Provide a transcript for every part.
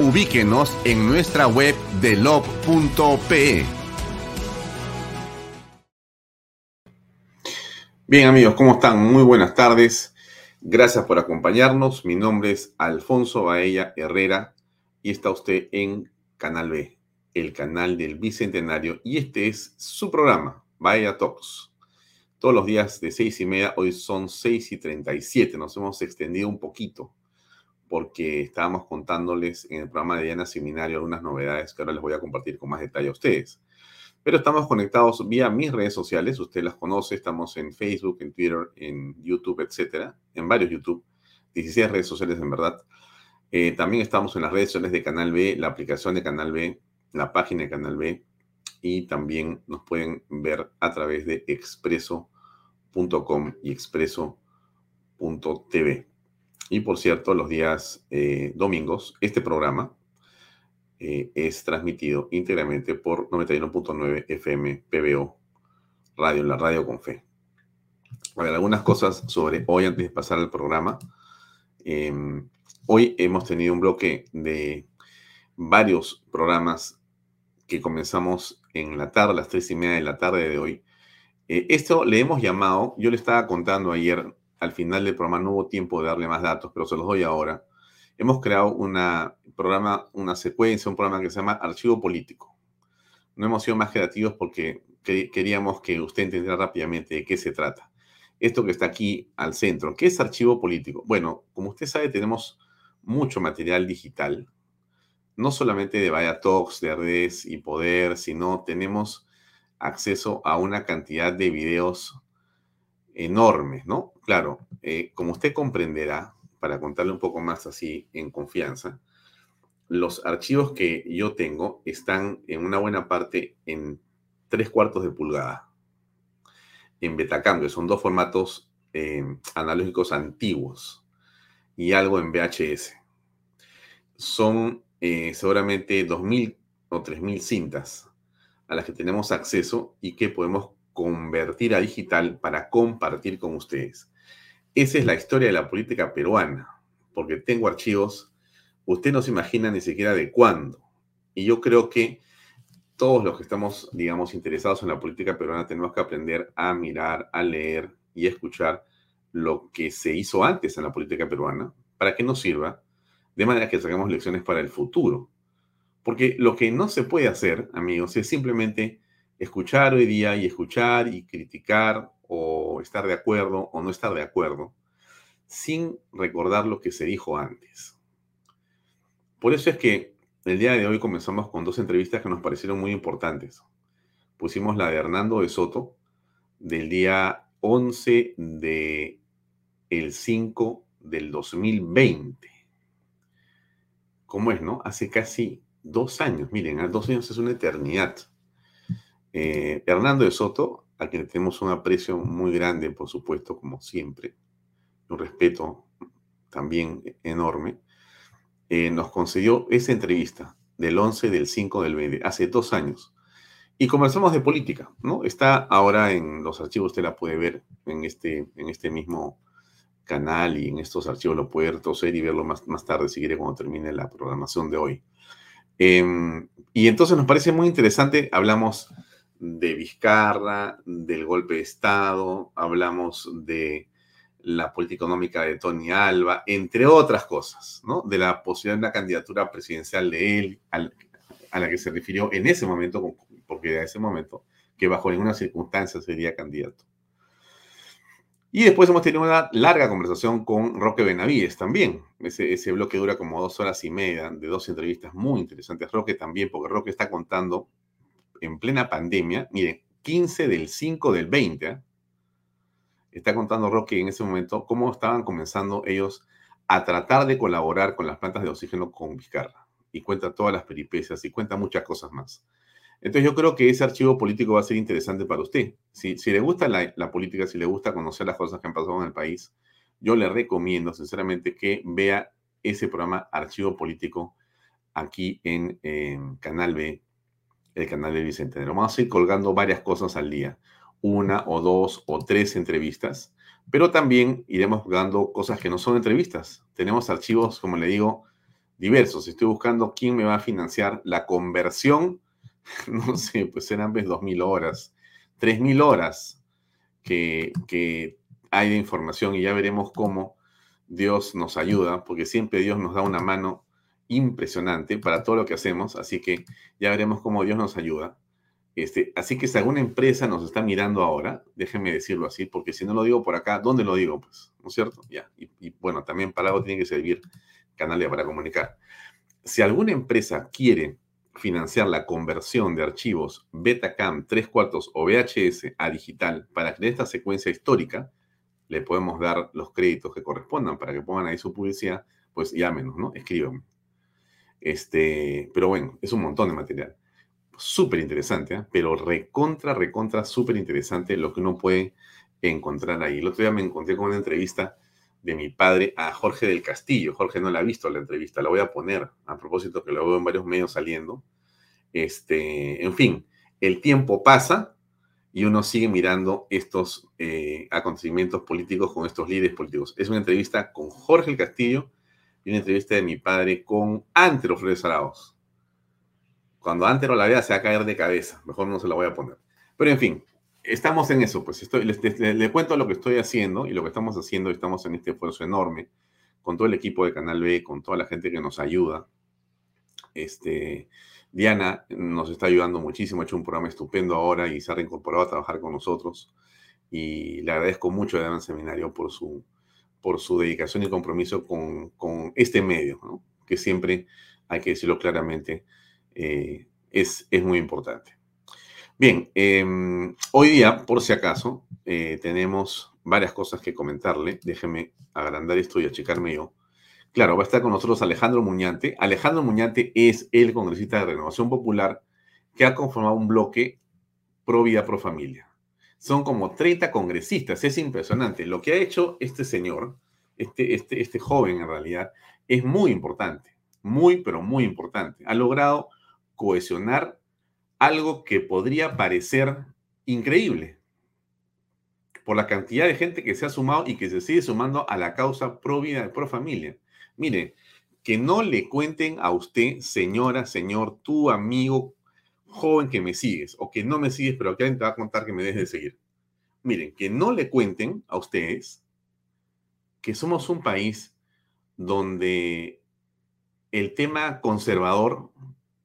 Ubíquenos en nuestra web delop.pe. Bien amigos, ¿cómo están? Muy buenas tardes. Gracias por acompañarnos. Mi nombre es Alfonso Baella Herrera y está usted en Canal B, el canal del Bicentenario. Y este es su programa, Baella Talks. Todos los días de seis y media, hoy son seis y treinta y siete. Nos hemos extendido un poquito porque estábamos contándoles en el programa de Diana Seminario algunas novedades que ahora les voy a compartir con más detalle a ustedes. Pero estamos conectados vía mis redes sociales, usted las conoce, estamos en Facebook, en Twitter, en YouTube, etcétera, en varios YouTube, 16 redes sociales en verdad. Eh, también estamos en las redes sociales de Canal B, la aplicación de Canal B, la página de Canal B, y también nos pueden ver a través de expreso.com y expreso.tv. Y por cierto, los días eh, domingos, este programa eh, es transmitido íntegramente por 91.9 FM PBO Radio, la radio con fe. A ver, algunas cosas sobre hoy antes de pasar al programa. Em, hoy hemos tenido un bloque de varios programas que comenzamos en la tarde, las tres y media de la tarde de hoy. Eh, esto le hemos llamado, yo le estaba contando ayer al final del programa no hubo tiempo de darle más datos, pero se los doy ahora. Hemos creado una programa, una secuencia, un programa que se llama Archivo Político. No hemos sido más creativos porque queríamos que usted entendiera rápidamente de qué se trata. Esto que está aquí al centro, ¿qué es archivo político? Bueno, como usted sabe, tenemos mucho material digital, no solamente de Vaya Talks, de redes y poder, sino tenemos acceso a una cantidad de videos enormes, ¿no? Claro, eh, como usted comprenderá, para contarle un poco más así en confianza, los archivos que yo tengo están en una buena parte en tres cuartos de pulgada, en Betacam, que son dos formatos em, analógicos antiguos, y algo en VHS. Son eh, seguramente 2.000 o 3.000 cintas a las que tenemos acceso y que podemos convertir a digital para compartir con ustedes. Esa es la historia de la política peruana, porque tengo archivos, usted no se imagina ni siquiera de cuándo. Y yo creo que todos los que estamos, digamos, interesados en la política peruana tenemos que aprender a mirar, a leer y a escuchar lo que se hizo antes en la política peruana para que nos sirva, de manera que saquemos lecciones para el futuro. Porque lo que no se puede hacer, amigos, es simplemente escuchar hoy día y escuchar y criticar o estar de acuerdo o no estar de acuerdo sin recordar lo que se dijo antes. Por eso es que el día de hoy comenzamos con dos entrevistas que nos parecieron muy importantes. Pusimos la de Hernando de Soto del día 11 de el 5 del 2020. ¿Cómo es, no? Hace casi dos años. Miren, dos años es una eternidad. Eh, Hernando de Soto, a quien tenemos un aprecio muy grande, por supuesto, como siempre, un respeto también enorme, eh, nos concedió esa entrevista del 11 del 5 del 20, hace dos años. Y conversamos de política, ¿no? Está ahora en los archivos, usted la puede ver en este, en este mismo canal y en estos archivos lo puede retroceder y verlo más, más tarde si quiere cuando termine la programación de hoy. Em, y entonces nos parece muy interesante, hablamos de Vizcarra, del golpe de Estado, hablamos de la política económica de Tony Alba, entre otras cosas, ¿no? De la posibilidad de una candidatura presidencial de él, a la que se refirió en ese momento, porque a ese momento, que bajo ninguna circunstancia sería candidato. Y después hemos tenido una larga conversación con Roque Benavides también. Ese, ese bloque dura como dos horas y media de dos entrevistas muy interesantes. Roque también, porque Roque está contando en plena pandemia, miren, 15 del 5 del 20, ¿eh? está contando Roque en ese momento cómo estaban comenzando ellos a tratar de colaborar con las plantas de oxígeno con Vizcarra. Y cuenta todas las peripecias y cuenta muchas cosas más. Entonces yo creo que ese archivo político va a ser interesante para usted. Si le gusta la, política, si le gusta conocer las cosas que han pasado en el país, yo le recomiendo sinceramente que vea ese programa Archivo Político aquí en, Canal B, el canal de Bicentenario. Vamos a ir colgando varias cosas al día, una o dos o tres entrevistas, pero también iremos colgando cosas que no son entrevistas. Tenemos archivos, como le digo, diversos. Estoy buscando quién me va a financiar la conversión no sé, pues serán pues 2.000 horas, 3.000 horas que, que hay de información y ya veremos cómo Dios nos ayuda, porque siempre Dios nos da una mano impresionante para todo lo que hacemos, así que ya veremos cómo Dios nos ayuda. Este, así que si alguna empresa nos está mirando ahora, déjenme decirlo así, porque si no lo digo por acá, ¿dónde lo digo? Pues, ¿no es cierto? Ya. Y, y bueno, también para algo tiene que servir Canalia para comunicar. Si alguna empresa quiere financiar la conversión de archivos Betacam 3 cuartos o VHS a digital para crear esta secuencia histórica, le podemos dar los créditos que correspondan para que pongan ahí su publicidad, pues llámenos, ¿no? Escríbanme. Este, pero bueno, es un montón de material. Súper interesante, ¿eh? pero recontra, recontra, súper interesante lo que uno puede encontrar ahí. El otro día me encontré con una entrevista de mi padre a Jorge del Castillo. Jorge no la ha visto la entrevista, la voy a poner a propósito que lo veo en varios medios saliendo. Este, en fin, el tiempo pasa y uno sigue mirando estos eh, acontecimientos políticos con estos líderes políticos. Es una entrevista con Jorge del Castillo y una entrevista de mi padre con Antero Flores Arauz. Cuando Antero la vea se va a caer de cabeza, mejor no se la voy a poner. Pero en fin, estamos en eso, pues estoy, le cuento lo que estoy haciendo y lo que estamos haciendo, estamos en este esfuerzo enorme con todo el equipo de Canal B, con toda la gente que nos ayuda. Este, Diana nos está ayudando muchísimo, ha hecho un programa estupendo ahora y se ha reincorporado a trabajar con nosotros. Y le agradezco mucho a Diana Seminario por su, por su dedicación y compromiso con, este medio, que siempre, hay que decirlo claramente, eh, es, es muy importante. Bien, em, hoy día, por si acaso, eh, tenemos varias cosas que comentarle. Déjeme agrandar esto y achicarme yo. Claro, va a estar con nosotros Alejandro Muñante. Alejandro Muñante es el congresista de Renovación Popular que ha conformado un bloque pro vida, pro familia. Son como 30 congresistas, es impresionante. Lo que ha hecho este señor, este, este, este joven en realidad, es muy importante, muy, pero muy importante. Ha logrado cohesionar algo que podría parecer increíble por la cantidad de gente que se ha sumado y que se sigue sumando a la causa pro vida pro familia. Mire, que no le cuenten a usted, señora, señor, tu amigo joven que me sigues o que no me sigues, pero que alguien te va a contar que me dejes de seguir. Miren, que no le cuenten a ustedes que somos un país donde el tema conservador,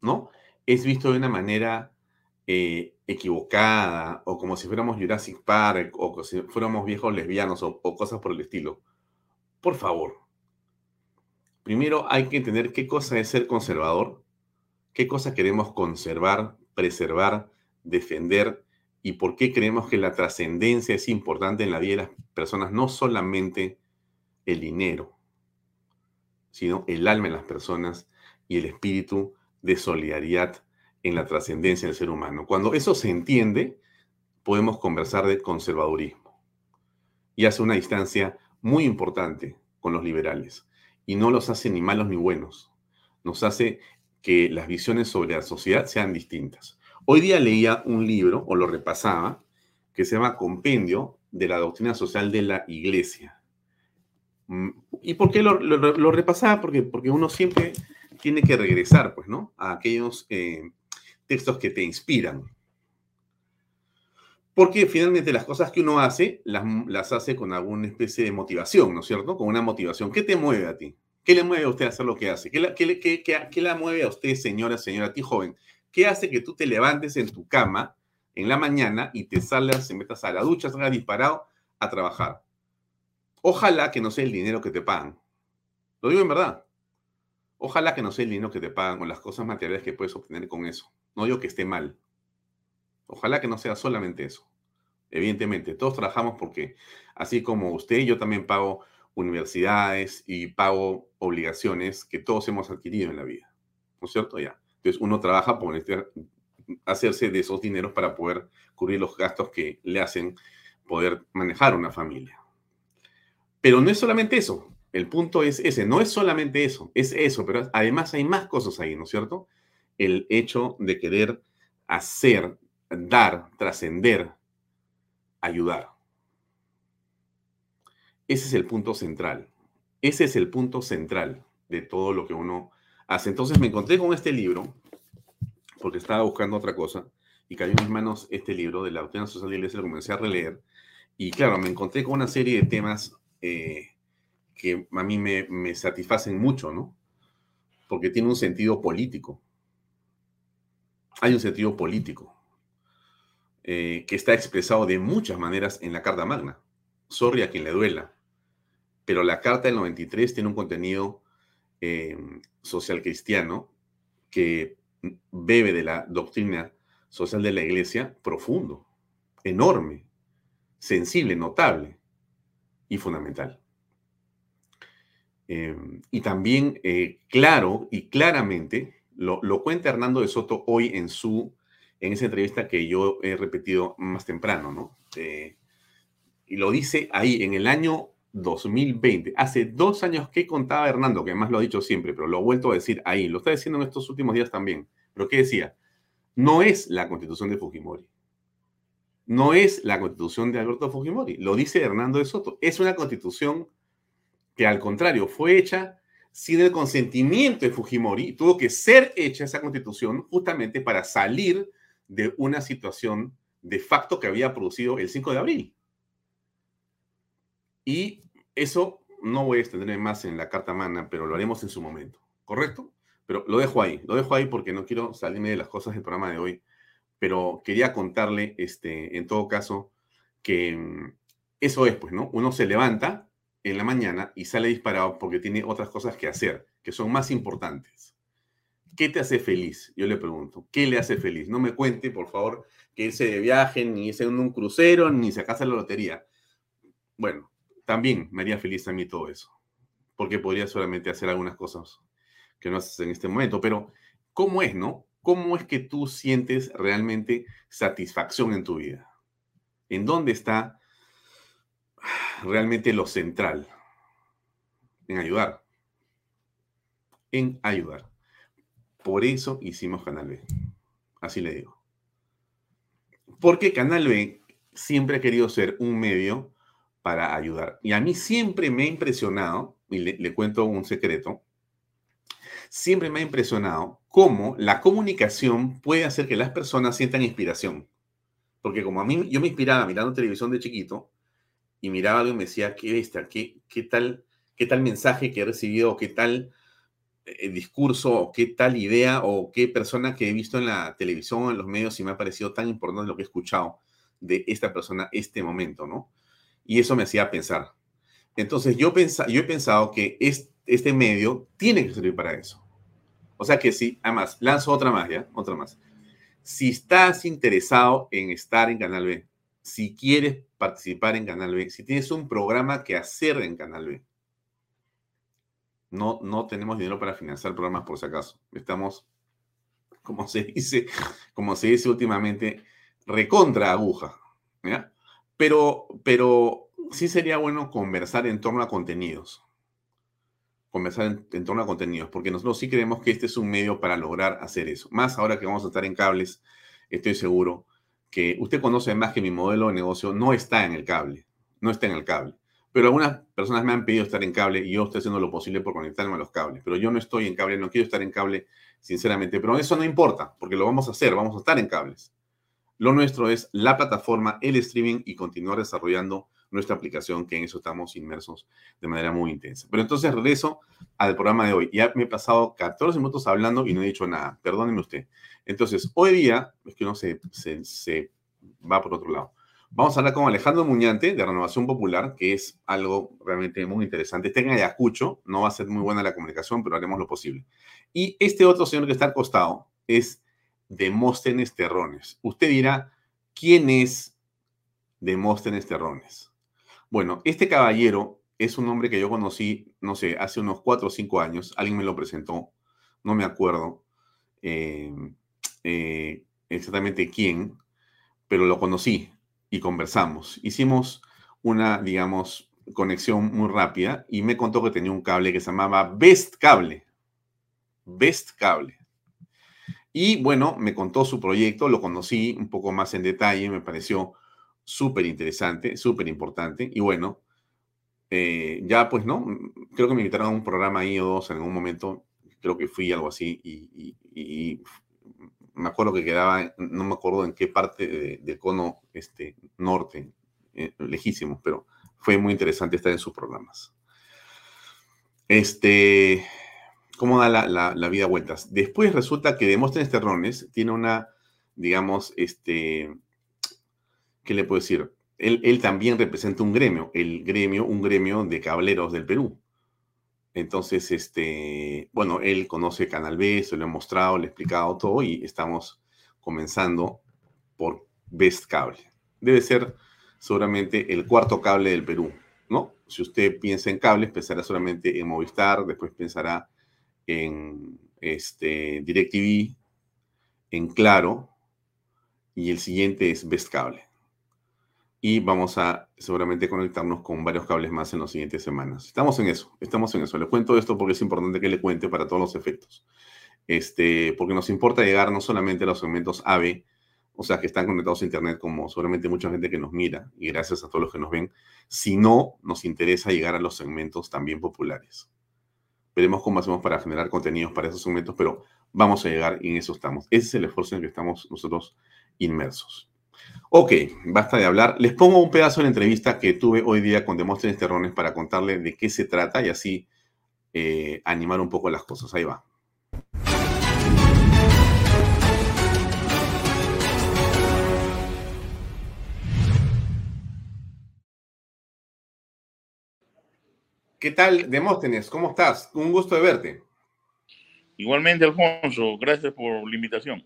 ¿no? es visto de una manera eh, equivocada o como si fuéramos Jurassic Park o como si fuéramos viejos lesbianos o, o cosas por el estilo. Por favor, primero hay que entender qué cosa es ser conservador, qué cosa queremos conservar, preservar, defender y por qué creemos que la trascendencia es importante en la vida de las personas, no solamente el dinero, sino el alma de las personas y el espíritu de solidaridad en la trascendencia del ser humano. Cuando eso se entiende, podemos conversar de conservadurismo. Y hace una distancia muy importante con los liberales. Y no los hace ni malos ni buenos. Nos hace que las visiones sobre la sociedad sean distintas. Hoy día leía un libro, o lo repasaba, que se llama Compendio de la Doctrina Social de la Iglesia. Mm, ¿Y por qué lo, repasaba? Porque, porque uno siempre tiene que regresar, pues, ¿no? A aquellos eh, textos que te inspiran. Porque finalmente las cosas que uno hace, las, las hace con alguna especie de motivación, ¿no es cierto? Con una motivación. ¿Qué te mueve a ti? ¿Qué le mueve a usted a hacer lo que hace? ¿Qué la, qué, qué, qué mueve a usted, señora, señora, a ti joven? ¿Qué hace que tú te levantes en tu cama en la mañana y te salgas, te metas a la ducha, salgas disparado a trabajar? Ojalá que no sea el dinero que te pagan. Lo digo en verdad. Ojalá que no sea el dinero que te pagan o las cosas materiales que puedes obtener con eso. No digo que esté mal. Ojalá que no sea solamente eso. Evidentemente, todos trabajamos porque, así como usted, yo también pago universidades y pago obligaciones que todos hemos adquirido en la vida. ¿No es cierto? Ya. Entonces, uno trabaja por hacerse de esos dineros para poder cubrir los gastos que le hacen poder manejar una familia. Pero no es solamente eso. El punto es ese. No es solamente eso. Es eso. Pero además hay más cosas ahí, ¿no es cierto? El hecho de querer hacer, dar, trascender, ayudar. Ese es el punto central. Ese es el punto central de todo lo que uno hace. Entonces me encontré con este libro, porque estaba buscando otra cosa, y cayó en mis manos este libro de la doctrina social de la iglesia, lo comencé a releer, y claro, me encontré con una serie de temas eh, que a mí me, satisfacen mucho, ¿no? Porque tiene un sentido político. Hay un sentido político eh, que está expresado de muchas maneras en la Carta Magna. Sorry a quien le duela pero la Carta del 93 tiene un contenido eh, social cristiano que bebe de la doctrina social de la Iglesia profundo, enorme, sensible, notable y fundamental. Eh, y también eh, claro y claramente lo, cuenta Hernando de Soto hoy en su en esa entrevista que yo he repetido más temprano, ¿no? y lo dice ahí en el año 2020. Hace dos años que contaba Hernando, que además lo ha dicho siempre, pero lo he vuelto a decir ahí, lo está diciendo en estos últimos días también. Pero ¿qué decía? No es la constitución de Fujimori. No es la constitución de Alberto Fujimori. Lo dice Hernando de Soto. Es una constitución que al contrario fue hecha sin el consentimiento de Fujimori. Tuvo que ser hecha esa constitución justamente para salir de una situación de facto que había producido el 5 de abril. Y eso no voy a extenderme más en la carta magna, pero lo haremos en su momento, ¿correcto? Pero lo dejo ahí, lo dejo ahí porque no quiero salirme de las cosas del programa de hoy, pero quería contarle, este, en todo caso, que mm, eso es, pues, ¿no? Uno se levanta en la mañana y sale disparado porque tiene otras cosas que hacer, que son más importantes. ¿Qué te hace feliz? Yo le pregunto, ¿qué le hace feliz? No me cuente, por favor, que irse de viaje, ni irse en un crucero, ni sacarse la lotería. Bueno, también me haría feliz a mí todo eso, porque podría solamente hacer algunas cosas que no haces en este momento, pero ¿cómo es, no? ¿Cómo es que tú sientes realmente satisfacción en tu vida? ¿En dónde está realmente lo central? En ayudar. En ayudar. Por eso hicimos Canal B. Así le digo. Porque Canal B siempre ha querido ser un medio para ayudar. Y a mí siempre me ha impresionado, y le, cuento un secreto, siempre me ha impresionado cómo la comunicación puede hacer que las personas sientan inspiración. Porque como a mí, yo me inspiraba mirando televisión de chiquito y miraba algo y me decía, qué qué, qué tal, qué tal mensaje que he recibido, qué tal eh, discurso, o qué tal idea, o qué persona que he visto en la televisión, en los medios, y me ha parecido tan importante lo que he escuchado de esta persona, este momento, ¿no? Y eso me hacía pensar. Entonces yo, yo he pensado que este medio tiene que servir para eso. O sea que sí, además, lanzo otra más, ¿ya? Otra más. Si estás interesado en estar en Canal B, si quieres participar en Canal B, si tienes un programa que hacer en Canal B, no, no tenemos dinero para financiar programas por si acaso. Estamos, como se dice, como se dice últimamente, recontra aguja. ¿ya? Pero, pero sí sería bueno conversar en torno a contenidos. conversar en, torno a contenidos, porque nosotros sí creemos que este es un medio para lograr hacer eso. Más ahora que vamos a estar en cables, estoy seguro que usted conoce más que mi modelo de negocio no está en el cable, no está en el cable. Pero algunas personas me han pedido estar en cable y yo estoy haciendo lo posible por conectarme a los cables. Pero yo no estoy en cable, no quiero estar en cable, sinceramente. Pero eso no importa, porque lo vamos a hacer, vamos a estar en cables. Lo nuestro es la plataforma, el streaming y continuar desarrollando nuestra aplicación, que en eso estamos inmersos de manera muy intensa. Pero entonces regreso al programa de hoy. Ya me he pasado 14 minutos hablando y no he dicho nada. Perdóneme usted. Entonces, hoy día, es que uno se, va por otro lado. Vamos a hablar con Alejandro Muñante de Renovación Popular, que es algo realmente muy interesante. Está en Ayacucho, no va a ser muy buena la comunicación, pero haremos lo posible. Y este otro señor que está al costado es Demóstenes Terrones. Usted dirá, ¿quién es Demóstenes Terrones? Bueno, este caballero es un hombre que yo conocí, no sé, hace unos cuatro o cinco años. Alguien me lo presentó, no me acuerdo eh, eh, exactamente quién, pero lo conocí y conversamos. Hicimos una, digamos, conexión muy rápida y me contó que tenía un cable que se llamaba Best Cable. Best Cable. Y bueno, me contó su proyecto, lo conocí un poco más en detalle, me pareció súper interesante, súper importante. Y bueno, eh, ya pues no, creo que me invitaron a un programa ahí o dos en algún momento, creo que fui algo así y, me acuerdo que quedaba, no me acuerdo en qué parte del cono este, norte, eh, pero fue muy interesante estar en sus programas. Este, ¿cómo da la, vida vueltas? Después resulta que Demóstenes Terrones tiene una, digamos, este, ¿qué le puedo decir? Él, él también representa un gremio, el gremio, un gremio de cableros del Perú. Entonces, este, bueno, él conoce Canal B, se lo he mostrado, le he explicado todo y estamos comenzando por Best Cable. Debe ser seguramente el cuarto cable del Perú, ¿no? Si usted piensa en cables, pensará solamente en Movistar, después pensará en este, DirecTV, en Claro, y el siguiente es Best Cable y vamos a seguramente conectarnos con varios cables más en las siguientes semanas. Estamos en eso, estamos en eso. Le cuento esto porque es importante que le cuente para todos los efectos. Este, porque nos importa llegar no solamente a los segmentos AB, o sea, que están conectados a Internet, como seguramente mucha gente que nos mira, y gracias a todos los que nos ven, sino nos interesa llegar a los segmentos también populares. Veremos cómo hacemos para generar contenidos para esos segmentos, pero vamos a llegar y en eso estamos. Ese es el esfuerzo en el que estamos nosotros inmersos. Ok, basta de hablar. Les pongo un pedazo de la entrevista que tuve hoy día con Demóstenes Terrones para contarle de qué se trata y así eh, animar un poco las cosas. Ahí va. ¿Qué tal, Demóstenes? ¿Cómo estás? Un gusto de verte. Igualmente, Alfonso, gracias por la invitación.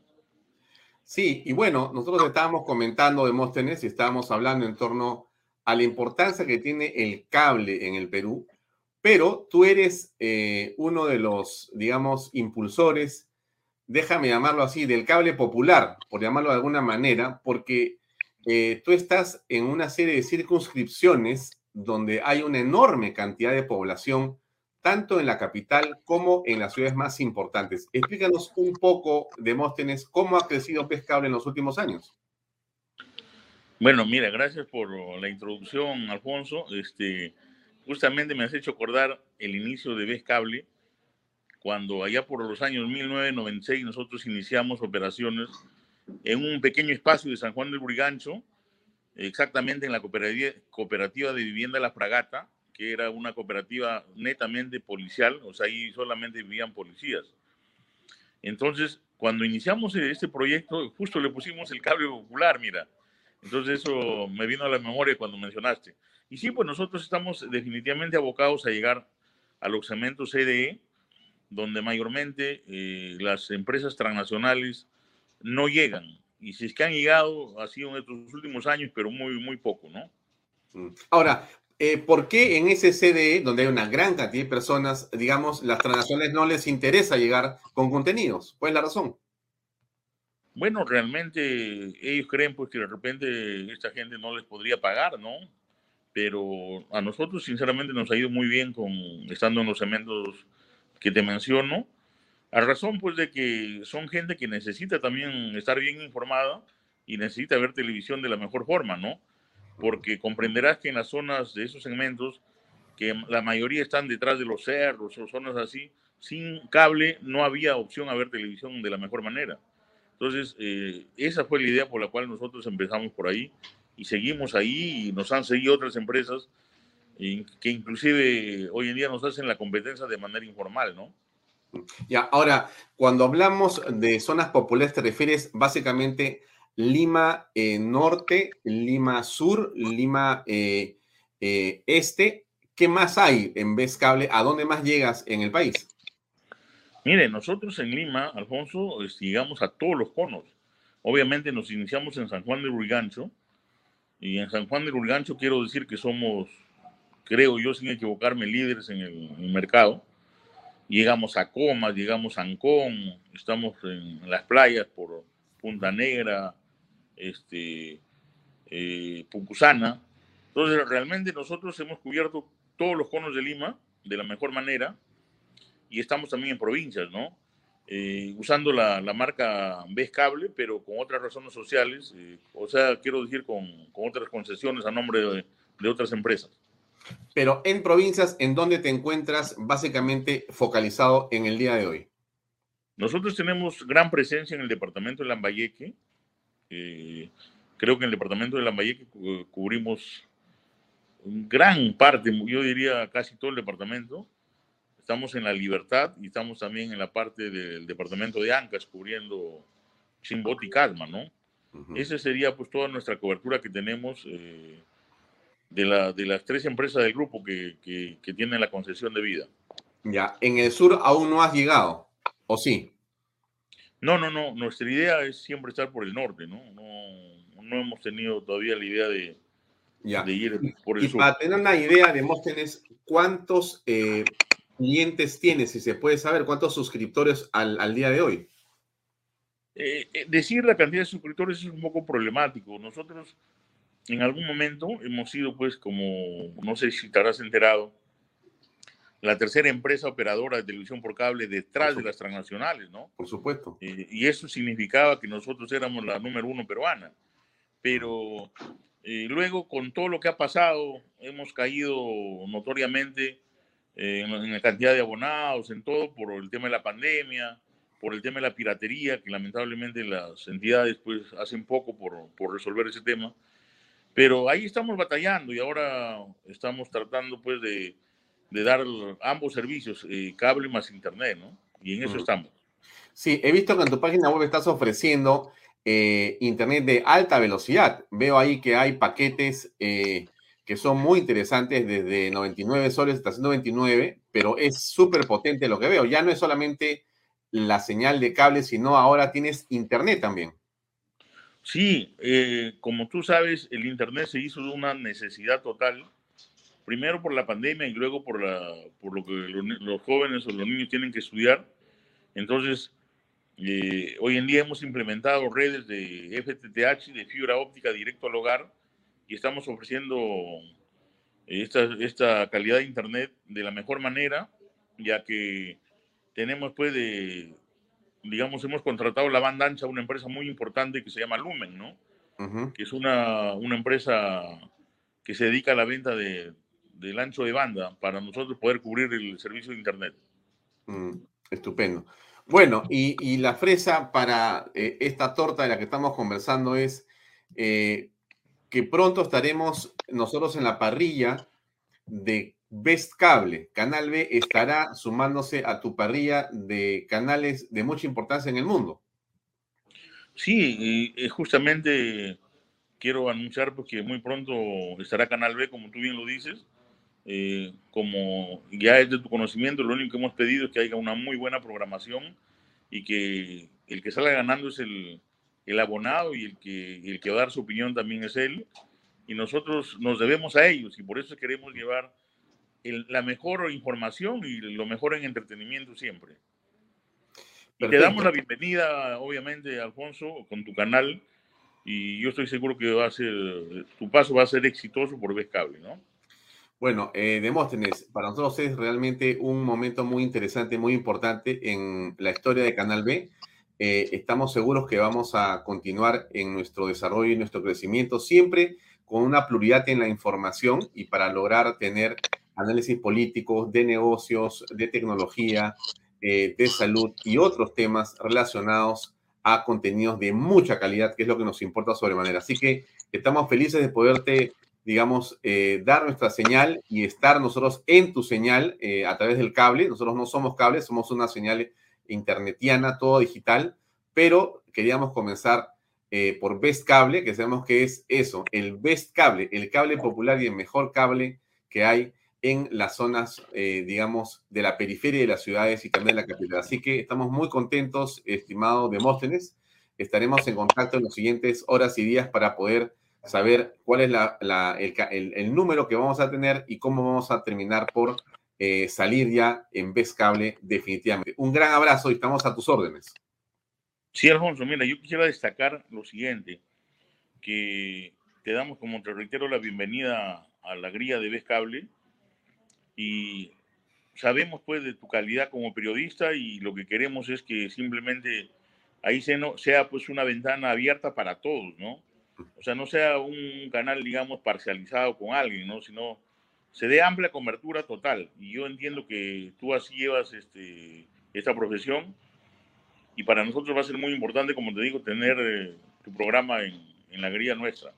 Sí, y bueno, nosotros estábamos comentando Demóstenes y estábamos hablando en torno a la importancia que tiene el cable en el Perú, pero tú eres eh, uno de los, digamos, impulsores, déjame llamarlo así, del cable popular, por llamarlo de alguna manera, porque eh, tú estás en una serie de circunscripciones donde hay una enorme cantidad de población tanto en la capital como en las ciudades más importantes. Explícanos un poco, Demóstenes, cómo ha crecido Pescable en los últimos años. Bueno, mira, gracias por la introducción, Alfonso. Este, justamente me has hecho acordar el inicio de Pescable, cuando allá por los años 1996 nosotros iniciamos operaciones en un pequeño espacio de San Juan del Brigancho, exactamente en la cooperativa, de vivienda La Fragata, que era una cooperativa netamente policial, o sea, ahí solamente vivían policías. Entonces, cuando iniciamos este proyecto, justo le pusimos el cable popular, mira. Entonces eso me vino a la memoria cuando mencionaste. Y sí, pues nosotros estamos definitivamente abocados a llegar a los cementos CDE, donde mayormente eh, las empresas transnacionales no llegan. Y si es que han llegado, ha sido en estos últimos años, pero muy, muy poco, ¿no? Mm. Ahora, eh, ¿por qué en ese CDE, donde hay una gran cantidad de personas, digamos, las transnacionales no les interesa llegar con contenidos? ¿Cuál es la razón? Bueno, realmente ellos creen pues que de repente esta gente no les podría pagar, ¿no? pero a nosotros sinceramente nos ha ido muy bien con estando en los segmentos que te menciono, a razón pues de que son gente que necesita también estar bien informada y necesita ver televisión de la mejor forma, ¿no? Porque comprenderás que en las zonas de esos segmentos, que la mayoría están detrás de los cerros o zonas así, sin cable no había opción a ver televisión de la mejor manera. Entonces, eh, esa fue la idea por la cual nosotros empezamos por ahí y seguimos ahí y nos han seguido otras empresas que inclusive hoy en día nos hacen la competencia de manera informal, ¿no? Ya, ahora, cuando hablamos de zonas populares, te refieres básicamente Lima eh, Norte, Lima Sur, Lima eh, Este. ¿Qué más hay en Vez Cable? ¿A dónde más llegas en el país? Mire, nosotros en Lima, Alfonso, llegamos a todos los conos. Obviamente nos iniciamos en San Juan de Urgancho, y en San Juan de Urgancho quiero decir que somos, creo yo, sin equivocarme, líderes en el, mercado. Llegamos a Comas, llegamos a Ancón, estamos en las playas por Punta Negra, este, eh, Pucusana. Entonces, realmente nosotros hemos cubierto todos los conos de Lima de la mejor manera y estamos también en provincias, ¿no? Eh, usando la, marca Ves Cable, pero con otras razones sociales, eh, o sea, quiero decir con, otras concesiones a nombre de, otras empresas. Pero en provincias, ¿en dónde te encuentras básicamente focalizado en el día de hoy? Nosotros tenemos gran presencia en el departamento de Lambayeque. Eh, creo que en el departamento de Lambayeque cubrimos gran parte, yo diría casi todo el departamento estamos en la Libertad y estamos también en la parte del departamento de Ancas cubriendo Chimbot y Calma, ¿no? Esa sería pues toda nuestra cobertura que tenemos eh, de, la, de las tres empresas del grupo que, que, tienen la concesión de vida. Ya, en el sur aún no has llegado, ¿o sí? No, no, no. Nuestra idea es siempre estar por el norte, ¿no? No, no hemos tenido todavía la idea de, de ir por el sur. Y para tener una idea, Demóstenes, ¿cuántos eh, clientes tienes, si se puede saber, cuántos suscriptores al, día de hoy? Eh, eh, decir la cantidad de suscriptores es un poco problemático. Nosotros en algún momento hemos sido, pues, como, no sé si te habrás enterado, la tercera empresa operadora de televisión por cable detrás de las transnacionales, ¿no? Por supuesto. Eh, y eso significaba que nosotros éramos la número uno peruana. Pero luego, con todo lo que ha pasado, hemos caído notoriamente en, la cantidad de abonados, en todo, por el tema de la pandemia, por el tema de la piratería, que lamentablemente las entidades pues hacen poco por, por resolver ese tema. Pero ahí estamos batallando y ahora estamos tratando pues de, de dar ambos servicios, eh, cable más internet, ¿no? Y en eso estamos. Sí, he visto que en tu página web estás ofreciendo eh, internet de alta velocidad. Veo ahí que hay paquetes eh, que son muy interesantes desde 99 soles hasta 129, pero es súper potente lo que veo. Ya no es solamente la señal de cable, sino ahora tienes internet también. Sí, eh, como tú sabes, el internet se hizo de una necesidad total, primero por la pandemia y luego por, la, por lo que los, jóvenes o los niños tienen que estudiar. Entonces, eh, hoy en día hemos implementado redes de FTTH, de fibra óptica directo al hogar, y estamos ofreciendo esta, esta calidad de Internet de la mejor manera, ya que tenemos pues de, digamos, hemos contratado la banda ancha a una empresa muy importante que se llama Lumen, ¿no? Que es una, una, empresa que se dedica a la venta de, del ancho de banda para nosotros poder cubrir el servicio de Internet. Mm, estupendo. Bueno, y, y, la fresa para eh, esta torta de la que estamos conversando es, eh, que pronto estaremos nosotros en la parrilla de Best Cable. Canal B estará sumándose a tu parrilla de canales de mucha importancia en el mundo. Sí, y justamente quiero anunciar porque muy pronto estará Canal B, como tú bien lo dices. Eh, como ya es de tu conocimiento, lo único que hemos pedido es que haya una muy buena programación y que el que salga ganando es el, el abonado y el que, el que va a dar su opinión también es él. Y nosotros nos debemos a ellos y por eso queremos llevar la mejor información y lo mejor en entretenimiento siempre. Y te damos la bienvenida, obviamente, Alfonso, con tu canal. y yo estoy seguro que va a ser, tu paso va a ser exitoso por vez cable, ¿no? Bueno, eh, Demóstenes, para nosotros es realmente un momento muy interesante, muy importante en la historia de Canal B. Eh, estamos seguros que vamos a continuar en nuestro desarrollo y nuestro crecimiento, siempre con una pluralidad en la información y para lograr tener análisis políticos, de negocios, de tecnología, eh, de salud y otros temas relacionados a contenidos de mucha calidad, que es lo que nos importa sobremanera. Así que estamos felices de poderte, digamos, eh, dar nuestra señal y estar nosotros en tu señal eh, a través del cable. Nosotros no somos cables, somos una señal internetiana, todo digital, pero queríamos comenzar por Best Cable, que sabemos que es eso, el Best Cable, el cable popular y el mejor cable que hay en las zonas, eh, digamos, de la periferia de las ciudades y también de la capital. Así que estamos muy contentos, estimado Demóstenes. Estaremos en contacto en las siguientes horas y días para poder saber cuál es el, número que vamos a tener y cómo vamos a terminar por eh, salir ya en vez cable definitivamente. Un gran abrazo y estamos a tus órdenes. Sí, Alfonso, mira, yo quisiera destacar lo siguiente, que te damos, como te reitero, la bienvenida a la grilla de Vez Cable y sabemos pues de tu calidad como periodista y lo que queremos es que simplemente ahí sea pues una ventana abierta para todos, ¿no? O sea, no sea un canal, digamos, parcializado con alguien, ¿no? Sino se dé amplia cobertura total. Y yo entiendo que tú así llevas este, esta profesión y para nosotros va a ser muy importante, como te digo, tener eh, tu programa en, en, la grilla nuestra.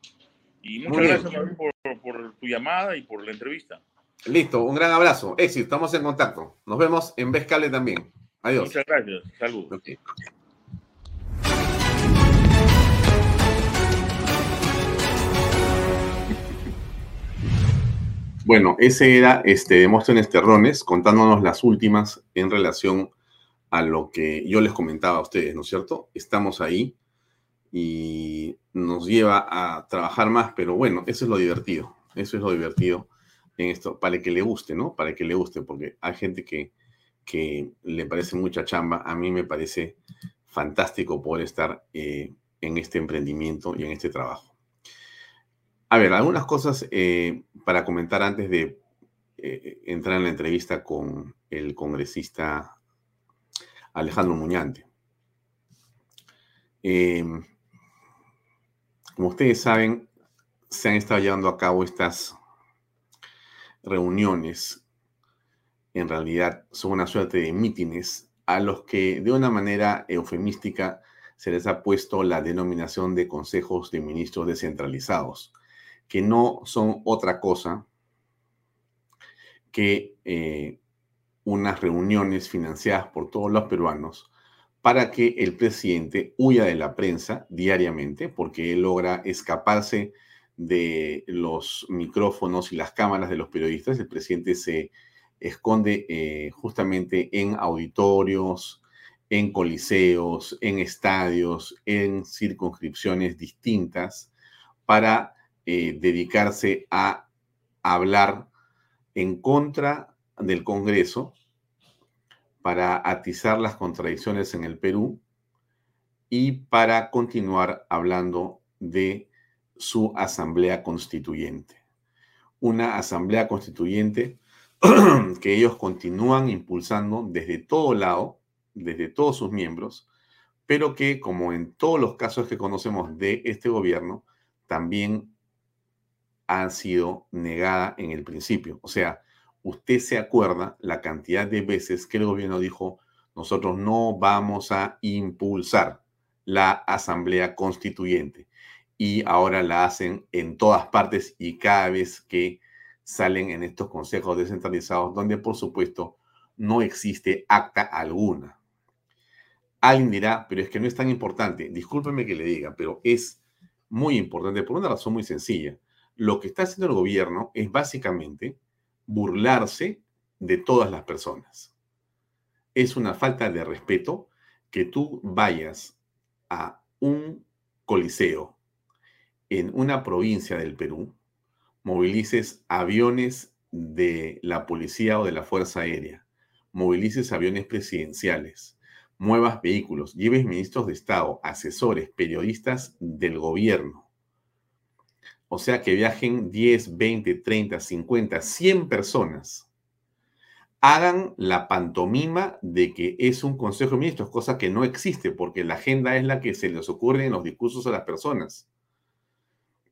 Y muchas gracias por, por tu llamada y por la entrevista. Listo, un gran abrazo. Éxito, estamos en contacto. Nos vemos en Vescale también. Adiós. Muchas gracias. Saludos. Bueno, ese era este Demóstenes Terrones contándonos las últimas en relación a lo que yo les comentaba a ustedes, ¿no es cierto? Estamos ahí y nos lleva a trabajar más, pero bueno, eso es lo divertido. Eso es lo divertido en esto, para que le guste, ¿no? Para que le guste, porque hay gente que, que le parece mucha chamba. A mí me parece fantástico poder estar eh, en este emprendimiento y en este trabajo. A ver, algunas cosas eh, para comentar antes de eh, entrar en la entrevista con el congresista Alejandro Muñante. como ustedes saben, se han estado llevando a cabo estas reuniones, en realidad son una suerte de mítines a los que de una manera eufemística se les ha puesto la denominación de consejos de ministros descentralizados, que no son otra cosa que eh, unas reuniones financiadas por todos los peruanos para que el presidente huya de la prensa diariamente, porque él logra escaparse de los micrófonos y las cámaras de los periodistas. El presidente se esconde eh, justamente en auditorios, en coliseos, en estadios, en circunscripciones distintas para eh, dedicarse a hablar en contra del Congreso, para atizar las contradicciones en el Perú y para continuar hablando de su asamblea constituyente. Una asamblea constituyente que ellos continúan impulsando desde todo lado, desde todos sus miembros, pero que, como en todos los casos que conocemos de este gobierno, también ha sido negada en el principio. O sea, usted se acuerda la cantidad de veces que el gobierno dijo, nosotros no vamos a impulsar la asamblea constituyente y ahora la hacen en todas partes y cada vez que salen en estos consejos descentralizados, donde por supuesto no existe acta alguna. Alguien dirá, pero es que no es tan importante. Discúlpeme que le diga, pero es muy importante por una razón muy sencilla. Lo que está haciendo el gobierno es básicamente burlarse de todas las personas. Es una falta de respeto que tú vayas a un coliseo en una provincia del Perú movilices aviones de la policía o de la Fuerza Aérea, movilices aviones presidenciales, muevas vehículos, lleves ministros de Estado, asesores, periodistas del gobierno. O sea, que viajen 10, 20, 30, 50, 100 personas. Hagan la pantomima de que es un Consejo de Ministros, cosa que no existe, porque la agenda es la que se les ocurre en los discursos a las personas.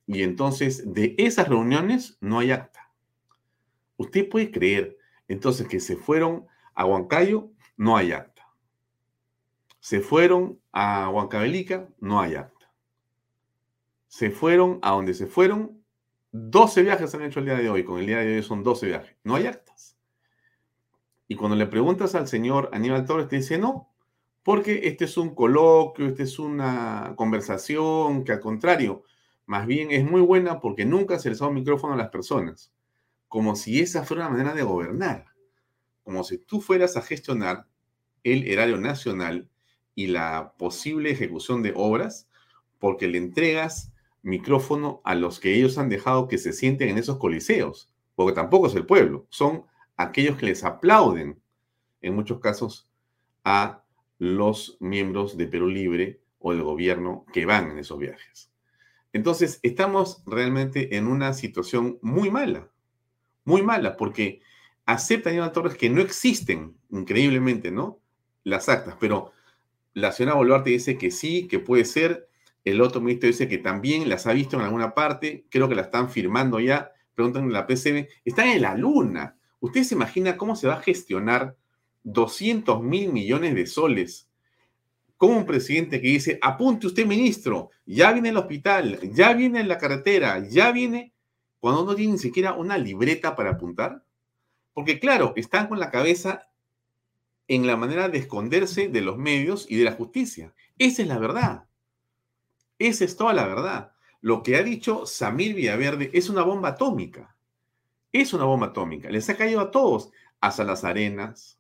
Y entonces, de esas reuniones no hay acta. Usted puede creer, entonces, que se fueron a Huancayo, no hay acta se fueron a Huancavelica, no hay acta. Se fueron a donde se fueron, 12 viajes han hecho el día de hoy, con el día de hoy son 12 viajes, no hay actas. Y cuando le preguntas al señor Aníbal Torres, te dice no, porque este es un coloquio, este es una conversación que al contrario, más bien es muy buena porque nunca se les da un micrófono a las personas, como si esa fuera una manera de gobernar, como si tú fueras a gestionar el erario nacional y la posible ejecución de obras porque le entregas micrófono a los que ellos han dejado que se sienten en esos coliseos, porque tampoco es el pueblo, son aquellos que les aplauden, en muchos casos, a los miembros de Perú Libre o del gobierno que van en esos viajes. Entonces, estamos realmente en una situación muy mala, muy mala, porque acepta Aníbal Torres que no existen, increíblemente, ¿no? Las actas, pero la señora Boluarte dice que sí, que puede ser. El otro ministro dice que también las ha visto en alguna parte. Creo que la están firmando ya. Preguntan en la PCM. Están en la luna. ¿Usted se imagina cómo se va a gestionar 200 mil millones de soles? Como un presidente que dice, apunte usted, ministro, ya viene el hospital, ya viene la carretera, ya viene, cuando no tiene ni siquiera una libreta para apuntar. Porque claro, están con la cabeza en la manera de esconderse de los medios y de la justicia. Esa es la verdad. Esa es toda la verdad. Lo que ha dicho Samir Villaverde es una bomba atómica. Es una bomba atómica. Les ha caído a todos, a Salas Arenas,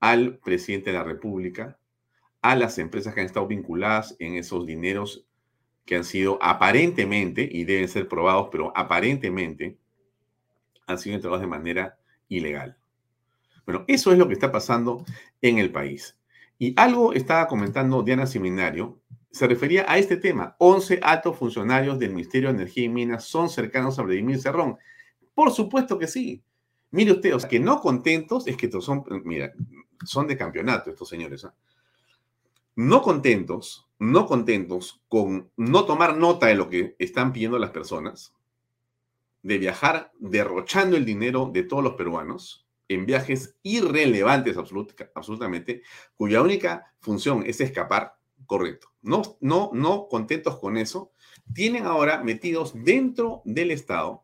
al presidente de la República, a las empresas que han estado vinculadas en esos dineros que han sido aparentemente, y deben ser probados, pero aparentemente han sido entregados de manera ilegal. Bueno, eso es lo que está pasando en el país. Y algo estaba comentando Diana Seminario, se refería a este tema. 11 altos funcionarios del Ministerio de Energía y Minas son cercanos a Vladimir Cerrón. Por supuesto que sí. Mire usted, que no contentos es que son, mira, son de campeonato estos señores. ¿ah? No contentos, no contentos con no tomar nota de lo que están pidiendo las personas, de viajar derrochando el dinero de todos los peruanos, en viajes irrelevantes absolutamente, cuya única función es escapar, correcto. No, no, no contentos con eso, tienen ahora metidos dentro del Estado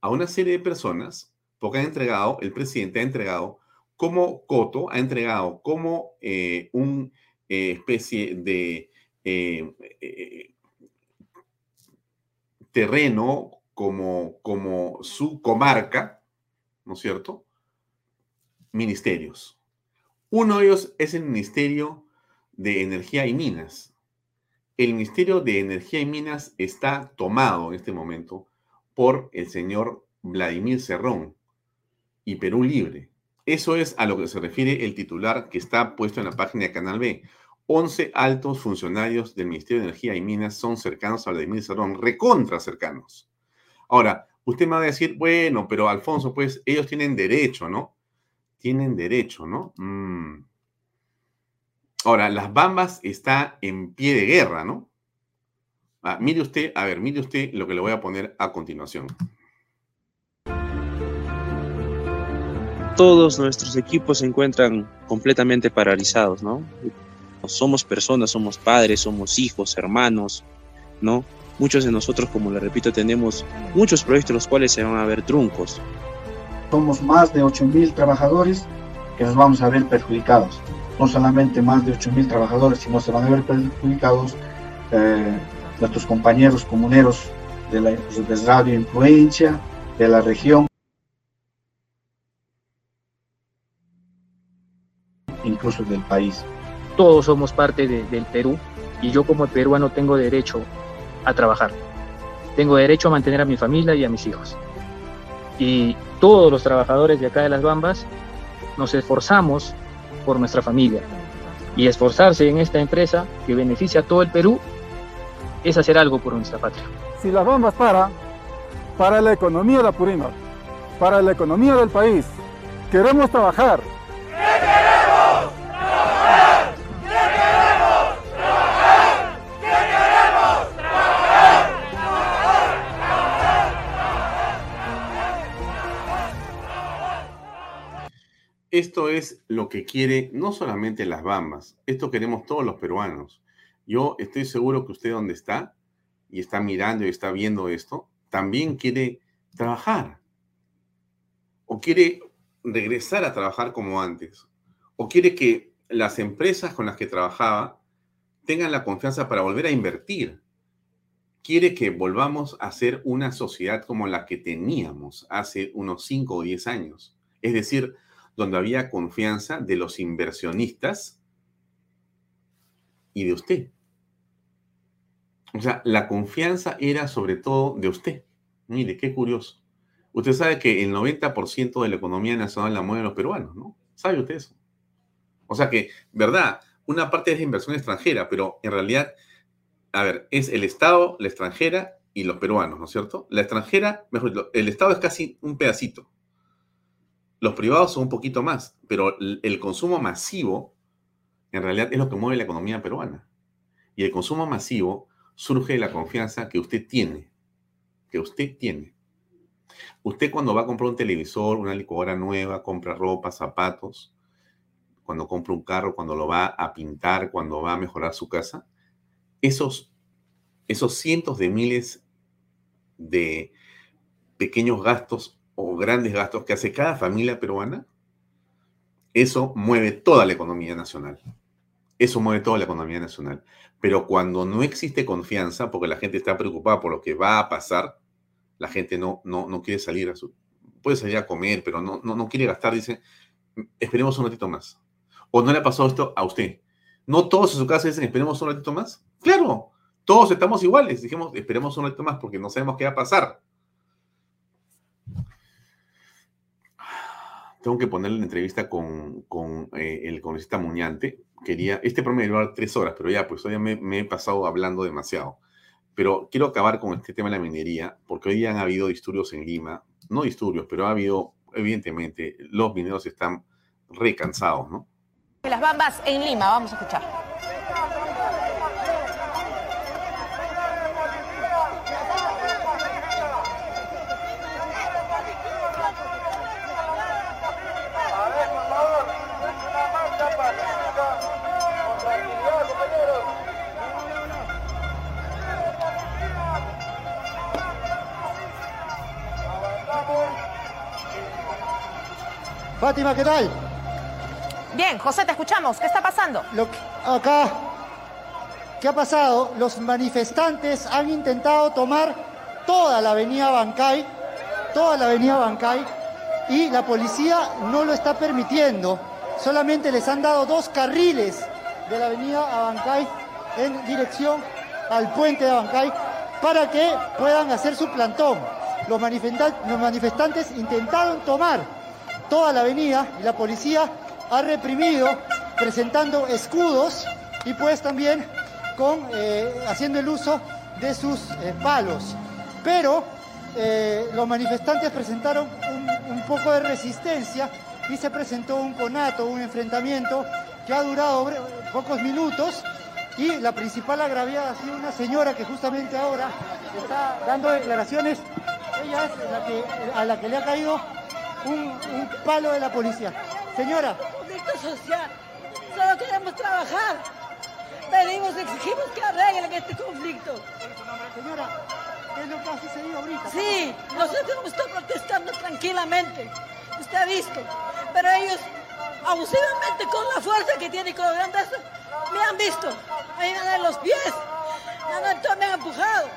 a una serie de personas, porque han entregado, el presidente ha entregado como coto, ha entregado como eh, una eh, especie de eh, terreno, como, como su comarca, ¿no es cierto? ministerios. Uno de ellos es el Ministerio de Energía y Minas. El Ministerio de Energía y Minas está tomado en este momento por el señor Vladimir Cerrón y Perú Libre. Eso es a lo que se refiere el titular que está puesto en la página de Canal B. 11 altos funcionarios del Ministerio de Energía y Minas son cercanos a Vladimir Cerrón, recontra cercanos. Ahora, usted me va a decir, bueno, pero Alfonso, pues ellos tienen derecho, ¿no? tienen derecho, ¿no? Mm. Ahora, las Bambas está en pie de guerra, ¿no? Ah, mire usted, a ver, mire usted lo que le voy a poner a continuación. Todos nuestros equipos se encuentran completamente paralizados, ¿no? Somos personas, somos padres, somos hijos, hermanos, ¿no? Muchos de nosotros, como le repito, tenemos muchos proyectos los cuales se van a ver truncos somos más de 8.000 trabajadores que nos vamos a ver perjudicados. No solamente más de 8.000 trabajadores, sino se van a ver perjudicados eh, nuestros compañeros comuneros de la de Radio Influencia, de la región, incluso del país. Todos somos parte del Perú y yo como peruano tengo derecho a trabajar. Tengo derecho a mantener a mi familia y a mis hijos y todos los trabajadores de acá de las Bambas nos esforzamos por nuestra familia, y esforzarse en esta empresa que beneficia a todo el Perú es hacer algo por nuestra patria. Si las bombas para, para la economía de Apurímac, para la economía del país, queremos trabajar. Esto es lo que quiere no solamente las Bambas, esto queremos todos los peruanos. Yo estoy seguro que usted donde está y está mirando y está viendo esto, también quiere trabajar. O quiere regresar a trabajar como antes. O quiere que las empresas con las que trabajaba tengan la confianza para volver a invertir. Quiere que volvamos a ser una sociedad como la que teníamos hace unos 5 o 10 años. Es decir, donde había confianza de los inversionistas y de usted. O sea, la confianza era sobre todo de usted. Mire, qué curioso. Usted sabe que el 90% de la economía nacional la mueven los peruanos, ¿no? ¿Sabe usted eso? O sea que, ¿verdad? Una parte es inversión extranjera, pero en realidad, a ver, es el Estado, la extranjera y los peruanos, ¿no es cierto? La extranjera, mejor el Estado es casi un pedacito. Los privados son un poquito más, pero el consumo masivo, en realidad, es lo que mueve la economía peruana. Y el consumo masivo surge de la confianza que usted tiene, que usted tiene. Usted cuando va a comprar un televisor, una licuadora nueva, compra ropa, zapatos, cuando compra un carro, cuando lo va a pintar, cuando va a mejorar su casa, esos, esos cientos de miles de pequeños gastos grandes gastos que hace cada familia peruana, eso mueve toda la economía nacional. Eso mueve toda la economía nacional. Pero cuando no existe confianza, porque la gente está preocupada por lo que va a pasar, la gente no, no, no quiere salir a su... Puede salir a comer, pero no, no, no quiere gastar, dice, esperemos un ratito más. ¿O no le ha pasado esto a usted? ¿No todos en su casa dicen, esperemos un ratito más? Claro, todos estamos iguales. Dijimos, esperemos un ratito más porque no sabemos qué va a pasar. Tengo que ponerle la entrevista con, con eh, el congresista Muñante, quería, este programa iba a durar tres horas, pero ya, pues hoy me, me, he pasado hablando demasiado. Pero quiero acabar con este tema de la minería, porque hoy han habido disturbios en Lima, no disturbios, pero ha habido, evidentemente, los mineros están recansados, ¿no? Las bambas en Lima, vamos a escuchar. Fátima, ¿qué tal? Bien, José, te escuchamos. ¿Qué está pasando? Lo acá, ¿qué ha pasado? Los manifestantes han intentado tomar toda la avenida Bancay, toda la avenida Bancay, y la policía no lo está permitiendo. Solamente les han dado dos carriles de la avenida Abancay en dirección al puente de Abancay para que puedan hacer su plantón. Los manifestantes intentaron tomar toda la avenida y la policía ha reprimido presentando escudos y pues también con, eh, haciendo el uso de sus eh, palos. Pero eh, los manifestantes presentaron un, un, poco de resistencia y se presentó un conato, un enfrentamiento que ha durado pocos minutos y la principal agraviada ha sido una señora que justamente ahora está dando declaraciones. Ella es la que, a la que le ha caído un, un palo de la policía. Señora. Conflicto social. Solo queremos trabajar. Pedimos, exigimos que arreglen este conflicto. Señora, ¿qué es lo que ha sucedido ahorita? Sí, nosotros hemos estado protestando tranquilamente. Usted ha visto. Pero ellos, abusivamente, con la fuerza que tienen y con grandeza, me han visto. Me han dado los pies. Me han, me han empujado.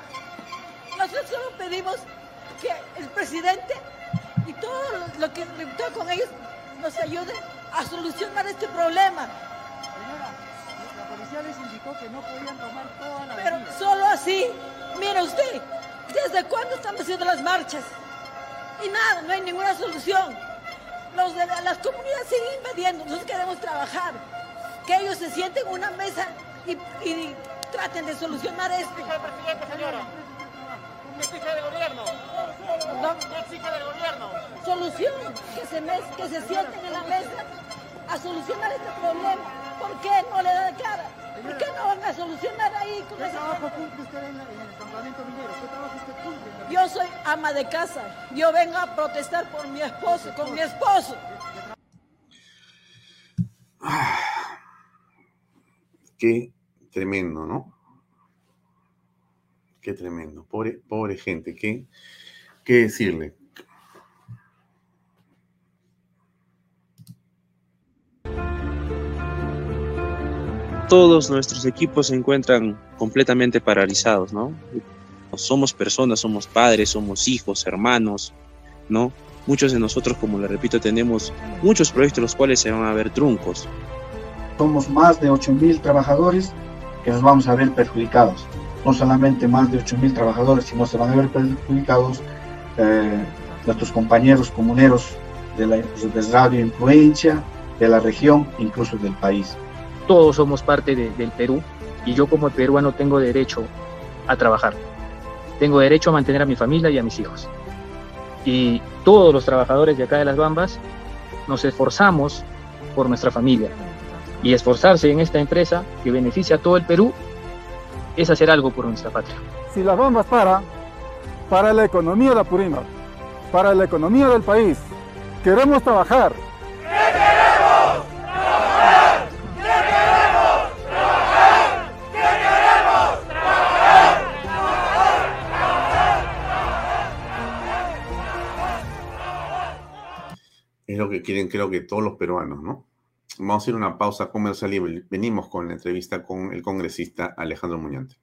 Nosotros solo pedimos que el presidente y todo lo que todo con ellos nos ayude a solucionar este problema. Señora, la policía les indicó que no podían tomar toda la Pero avenida. solo así, mire usted, ¿desde cuándo están haciendo las marchas? Y nada, no hay ninguna solución. Los de las comunidades siguen invadiendo, nosotros queremos trabajar. que ellos se sienten en una mesa y, traten de solucionar esto. ¿Qué presidente, señora? ¿Qué exige del gobierno? ¿Qué exige del gobierno? Solución, que se, que se sienten en la mesa a solucionar este problema. ¿Por qué no le dan cara? ¿Por qué no van a solucionar ahí con ¿Qué trabajo cumple usted en, el campamento minero? ¿Qué trabajo usted cumple? Yo soy ama de casa. Yo vengo a protestar por mi esposo, con mi esposo. Qué tremendo, ¿no? Qué tremendo. Pobre, pobre gente. ¿Qué, qué decirle? todos nuestros equipos se encuentran completamente paralizados, ¿no? Somos personas, somos padres, somos hijos, hermanos, ¿no? Muchos de nosotros, como le repito, tenemos muchos proyectos los cuales se van a ver truncos. Somos más de 8.000 trabajadores que nos vamos a ver perjudicados. No solamente más de 8.000 trabajadores, sino se van a ver perjudicados eh, nuestros compañeros comuneros de la de Radio Influencia, de la región, incluso del país todos somos parte del Perú y yo como peruano tengo derecho a trabajar. Tengo derecho a mantener a mi familia y a mis hijos. Y todos los trabajadores de acá de las Bambas nos esforzamos por nuestra familia. Y esforzarse en esta empresa que beneficia a todo el Perú es hacer algo por nuestra patria. Si las Bambas para, para la economía de Apurímac, para la economía del país, queremos trabajar. Es lo que quieren, creo que todos los peruanos, ¿no? Vamos a ir a una pausa comercial y venimos con la entrevista con el congresista Alejandro Muñante.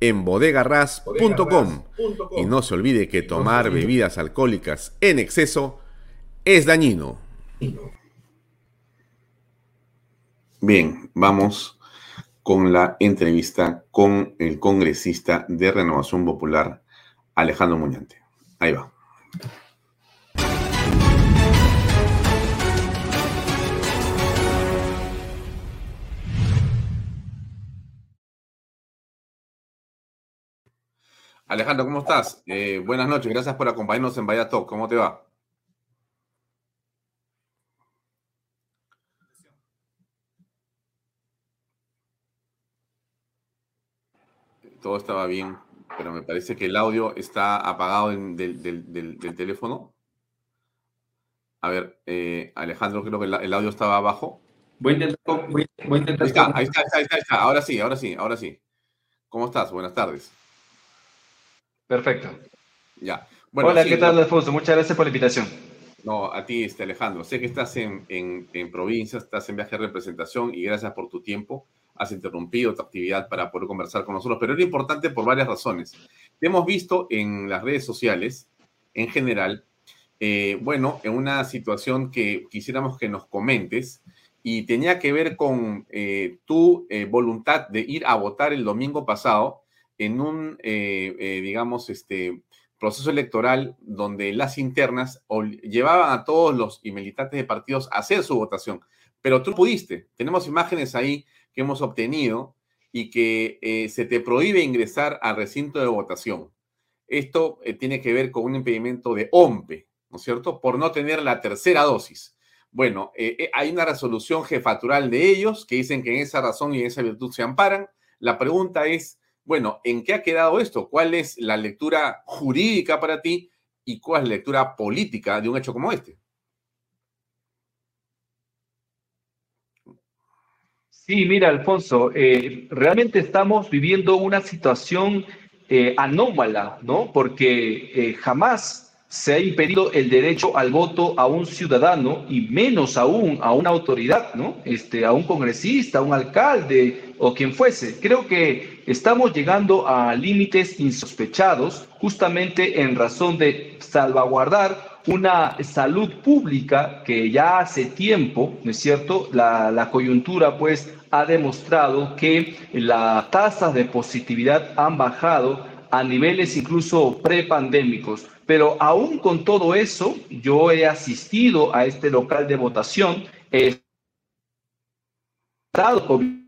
en bodegarras.com. Y no se olvide que tomar bebidas alcohólicas en exceso es dañino. Bien, vamos con la entrevista con el congresista de Renovación Popular, Alejandro Muñante. Ahí va. Alejandro, ¿cómo estás? Eh, buenas noches, gracias por acompañarnos en Vaya Talk. ¿Cómo te va? Todo estaba bien, pero me parece que el audio está apagado del, teléfono. A ver, eh, Alejandro, creo que el, audio estaba abajo. Voy a intentar. Voy, a intentar ahí, está, ahí está, ahí está, ahí está. Ahora sí, ahora sí, ahora sí. ¿Cómo estás? Buenas tardes. Perfecto. Ya. Hola, ¿qué tal, Alfonso? Muchas gracias por la invitación. No, a ti, este, Alejandro. Sé que estás en, en, provincia, estás en viaje de representación y gracias por tu tiempo. Has interrumpido tu actividad para poder conversar con nosotros, pero era importante por varias razones. Te hemos visto en las redes sociales, en general, eh, bueno, en una situación que quisiéramos que nos comentes y tenía que ver con eh, tu eh, voluntad de ir a votar el domingo pasado en un, eh, eh, digamos, este proceso electoral donde las internas llevaban a todos los y militantes de partidos a hacer su votación. Pero tú pudiste. Tenemos imágenes ahí que hemos obtenido y que eh, se te prohíbe ingresar al recinto de votación. Esto tiene que ver con un impedimento de OMPE, ¿no es cierto? Por no tener la tercera dosis. Bueno, hay una resolución jefatural de ellos que dicen que en esa razón y en esa virtud se amparan. La pregunta es, bueno, ¿en qué ha quedado esto? ¿Cuál es la lectura jurídica para ti y cuál es la lectura política de un hecho como este? Sí, mira, Alfonso, eh, realmente estamos viviendo una situación eh, anómala, ¿no? Porque eh, jamás se ha impedido el derecho al voto a un ciudadano y menos aún a una autoridad, ¿no? Este, a un congresista, a un alcalde o quien fuese. Creo que estamos llegando a límites insospechados justamente en razón de salvaguardar una salud pública que ya hace tiempo, ¿no es cierto? La, coyuntura pues ha demostrado que las tasas de positividad han bajado a niveles incluso prepandémicos. Pero aún con todo eso, yo he asistido a este local de votación, estado con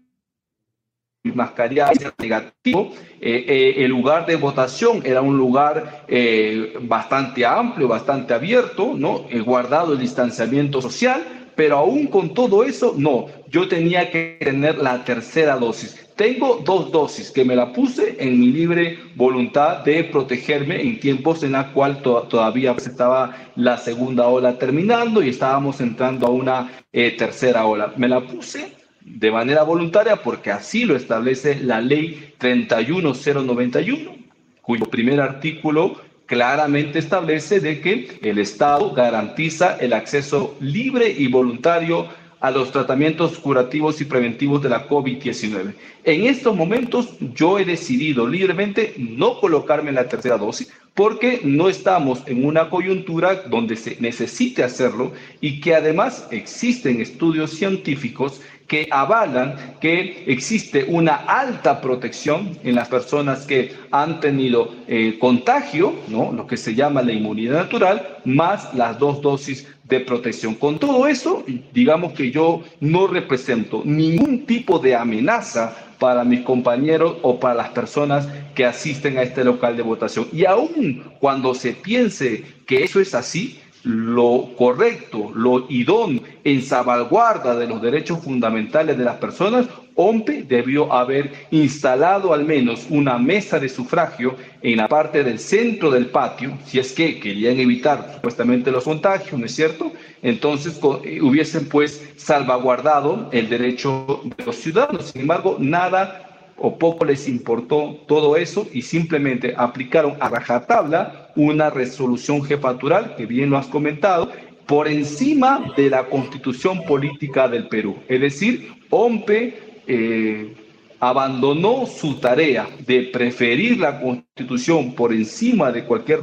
mascarilla negativo. Eh, eh, el lugar de votación era un lugar eh, bastante amplio, bastante abierto, ¿no? He guardado el distanciamiento social, pero aún con todo eso, no, yo tenía que tener la tercera dosis. Tengo dos dosis que me la puse en mi libre voluntad de protegerme en tiempos en la cual todavía estaba la segunda ola terminando y estábamos entrando a una eh, tercera ola. Me la puse de manera voluntaria porque así lo establece la ley 31091, cuyo primer artículo claramente establece de que el Estado garantiza el acceso libre y voluntario a los tratamientos curativos y preventivos de la COVID-19. En estos momentos yo he decidido libremente no colocarme la tercera dosis porque no estamos en una coyuntura donde se necesite hacerlo y que además existen estudios científicos que avalan que existe una alta protección en las personas que han tenido eh, contagio, ¿no? lo que se llama la inmunidad natural, más las dos dosis de protección. Con todo eso, digamos que yo no represento ningún tipo de amenaza para mis compañeros o para las personas que asisten a este local de votación. Y aún cuando se piense que eso es así, lo correcto, lo idóneo en salvaguarda de los derechos fundamentales de las personas, OMPE debió haber instalado al menos una mesa de sufragio en la parte del centro del patio, si es que querían evitar supuestamente los contagios, ¿no es cierto? Entonces eh, hubiesen pues salvaguardado el derecho de los ciudadanos. Sin embargo, nada o poco les importó todo eso y simplemente aplicaron a rajatabla una resolución jefatural, que bien lo has comentado, por encima de la constitución política del Perú. Es decir, OMPE eh, abandonó su tarea de preferir la constitución por encima de cualquier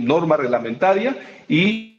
norma reglamentaria y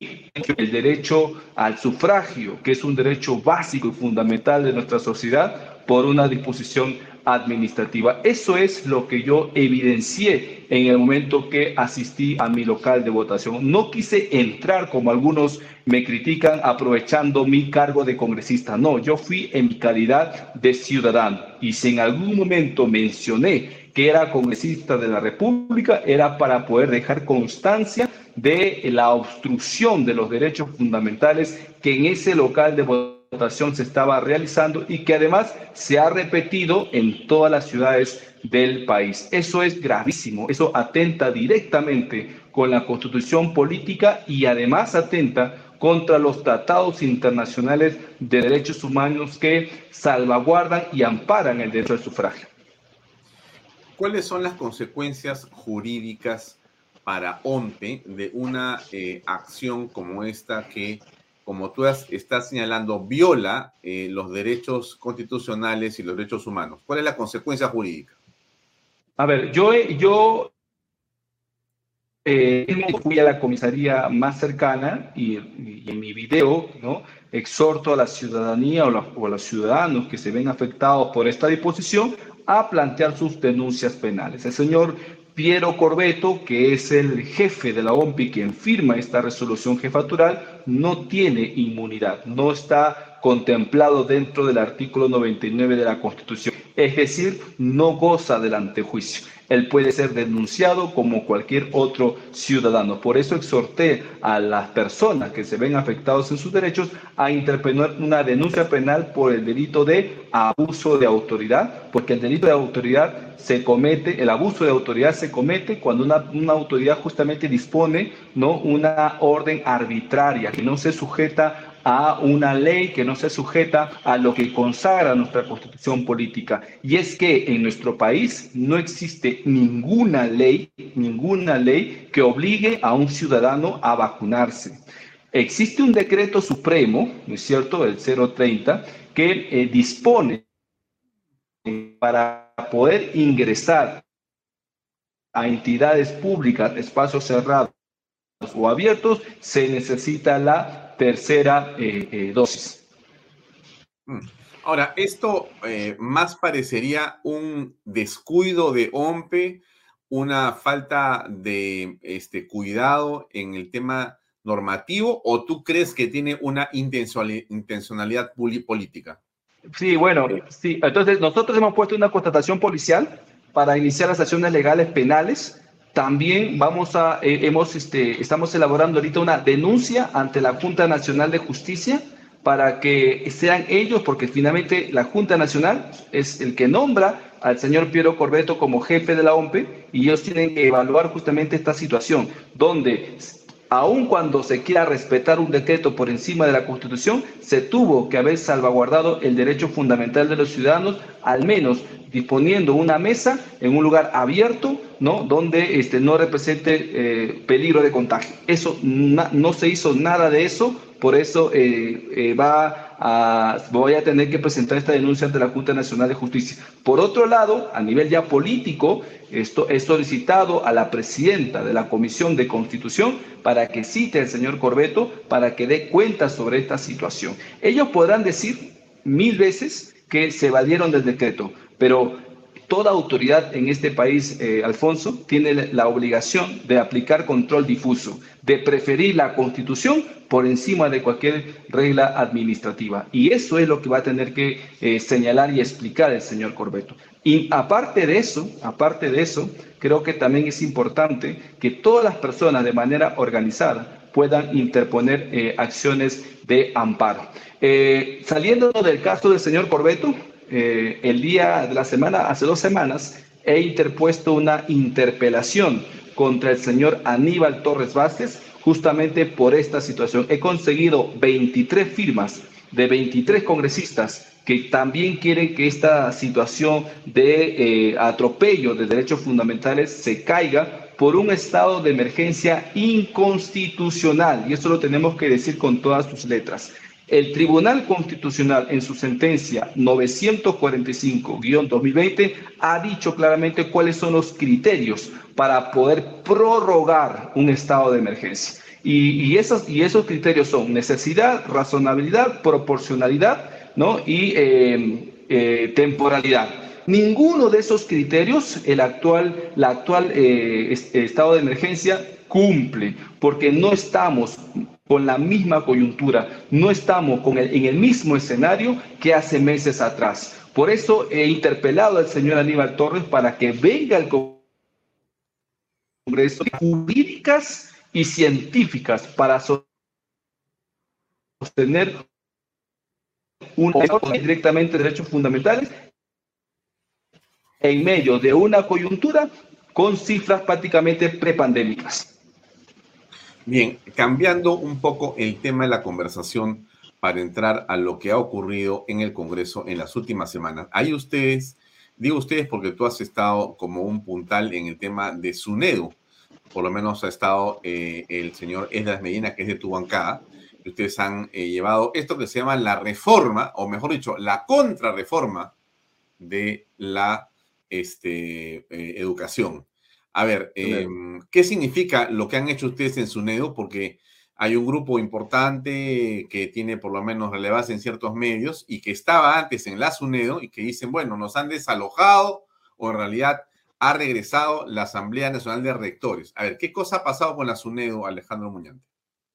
el derecho al sufragio, que es un derecho básico y fundamental de nuestra sociedad, por una disposición administrativa. Eso es lo que yo evidencié en el momento que asistí a mi local de votación. No quise entrar como algunos me critican aprovechando mi cargo de congresista. No, yo fui en mi calidad de ciudadano. Y si en algún momento mencioné que era congresista de la República, era para poder dejar constancia de la obstrucción de los derechos fundamentales que en ese local de votación se estaba realizando y que además se ha repetido en todas las ciudades del país. Eso es gravísimo, eso atenta directamente con la constitución política y además atenta contra los tratados internacionales de derechos humanos que salvaguardan y amparan el derecho al sufragio. ¿Cuáles son las consecuencias jurídicas para OMPE de una eh, acción como esta que como tú estás señalando, viola eh, los derechos constitucionales y los derechos humanos. ¿Cuál es la consecuencia jurídica? A ver, yo, yo eh, fui a la comisaría más cercana y, en mi video ¿no? exhorto a la ciudadanía o, a los ciudadanos que se ven afectados por esta disposición a plantear sus denuncias penales. El señor Piero Corbeto, que es el jefe de la OMPI quien firma esta resolución jefatural, no tiene inmunidad, no está contemplado dentro del artículo 99 de la Constitución, es decir, no goza del antejuicio él puede ser denunciado como cualquier otro ciudadano. Por eso exhorté a las personas que se ven afectados en sus derechos a interponer una denuncia penal por el delito de abuso de autoridad, porque el delito de autoridad se comete, el abuso de autoridad se comete cuando una, una autoridad justamente dispone ¿no? una orden arbitraria que no se sujeta a una ley que no se sujeta a lo que consagra nuestra constitución política. Y es que en nuestro país no existe ninguna ley, ninguna ley que obligue a un ciudadano a vacunarse. Existe un decreto supremo, ¿no es cierto?, el 030, que eh, dispone para poder ingresar a entidades públicas, espacios cerrados o abiertos, se necesita la tercera eh, eh, dosis. Mm. Ahora, esto eh, más parecería un descuido de OMPE, una falta de este, cuidado en el tema normativo, o tú crees que tiene una intencionalidad política? Sí, bueno, sí. Entonces, nosotros hemos puesto una constatación policial para iniciar las acciones legales penales también vamos a, eh, hemos, este, estamos elaborando ahorita una denuncia ante la Junta Nacional de Justicia para que sean ellos, porque finalmente la Junta Nacional es el que nombra al señor Piero Corbeto como jefe de la OMPE y ellos tienen que evaluar justamente esta situación, donde aun cuando se quiera respetar un decreto por encima de la Constitución, se tuvo que haber salvaguardado el derecho fundamental de los ciudadanos, al menos disponiendo una mesa en un lugar abierto, ¿no? Donde este, no represente eh, peligro de contagio. Eso no se hizo nada de eso, por eso eh, eh, va voy a tener que presentar esta denuncia ante la Junta Nacional de Justicia. Por otro lado, a nivel ya político, esto he solicitado a la presidenta de la Comisión de Constitución para que cite al señor Corbeto para que dé cuenta sobre esta situación. Ellos podrán decir mil veces que se evadieron del decreto, pero toda autoridad en este país, eh, Alfonso, tiene la obligación de aplicar control difuso, de preferir la constitución por encima de cualquier regla administrativa. Y eso es lo que va a tener que eh, señalar y explicar el señor Corbeto. Y aparte de eso, aparte de eso, creo que también es importante que todas las personas de manera organizada puedan interponer eh, acciones de amparo. saliendo del caso del señor Corbeto, eh, el día de la semana, hace dos semanas, he interpuesto una interpelación contra el señor Aníbal Torres Vázquez justamente por esta situación. He conseguido 23 firmas de 23 congresistas que también quieren que esta situación de eh, atropello de derechos fundamentales se caiga por un estado de emergencia inconstitucional. Y eso lo tenemos que decir con todas sus letras. El Tribunal Constitucional en su sentencia 945-2020 ha dicho claramente cuáles son los criterios para poder prorrogar un estado de emergencia. Y, esos, criterios son necesidad, razonabilidad, proporcionalidad y eh, eh, temporalidad. Ninguno de esos criterios el actual eh, estado de emergencia cumple, porque no estamos con la misma coyuntura, no estamos con en el mismo escenario que hace meses atrás. Por eso he interpelado al señor Aníbal Torres para que venga al Congreso jurídicas y científicas para sostener un directamente derechos fundamentales en medio de una coyuntura con cifras prácticamente prepandémicas. Bien, cambiando un poco el tema de la conversación para entrar a lo que ha ocurrido en el Congreso en las últimas semanas. Hay ustedes, digo ustedes porque tú has estado como un puntal en el tema de SUNEDU, por lo menos ha estado eh, el señor Esdras Medina, que es de tu bancada, y ustedes han eh, llevado esto que se llama la reforma, o mejor dicho, la contrarreforma de la este, eh, educación. A ver, em, ¿qué significa lo que han hecho ustedes en SUNEDO? Porque hay un grupo importante que tiene por lo menos relevancia en ciertos medios y que estaba antes en la SUNEDO y que dicen, bueno, nos han desalojado o en realidad ha regresado la Asamblea Nacional de Rectores. A ver, ¿qué cosa ha pasado con la SUNEDO, Alejandro Muñante?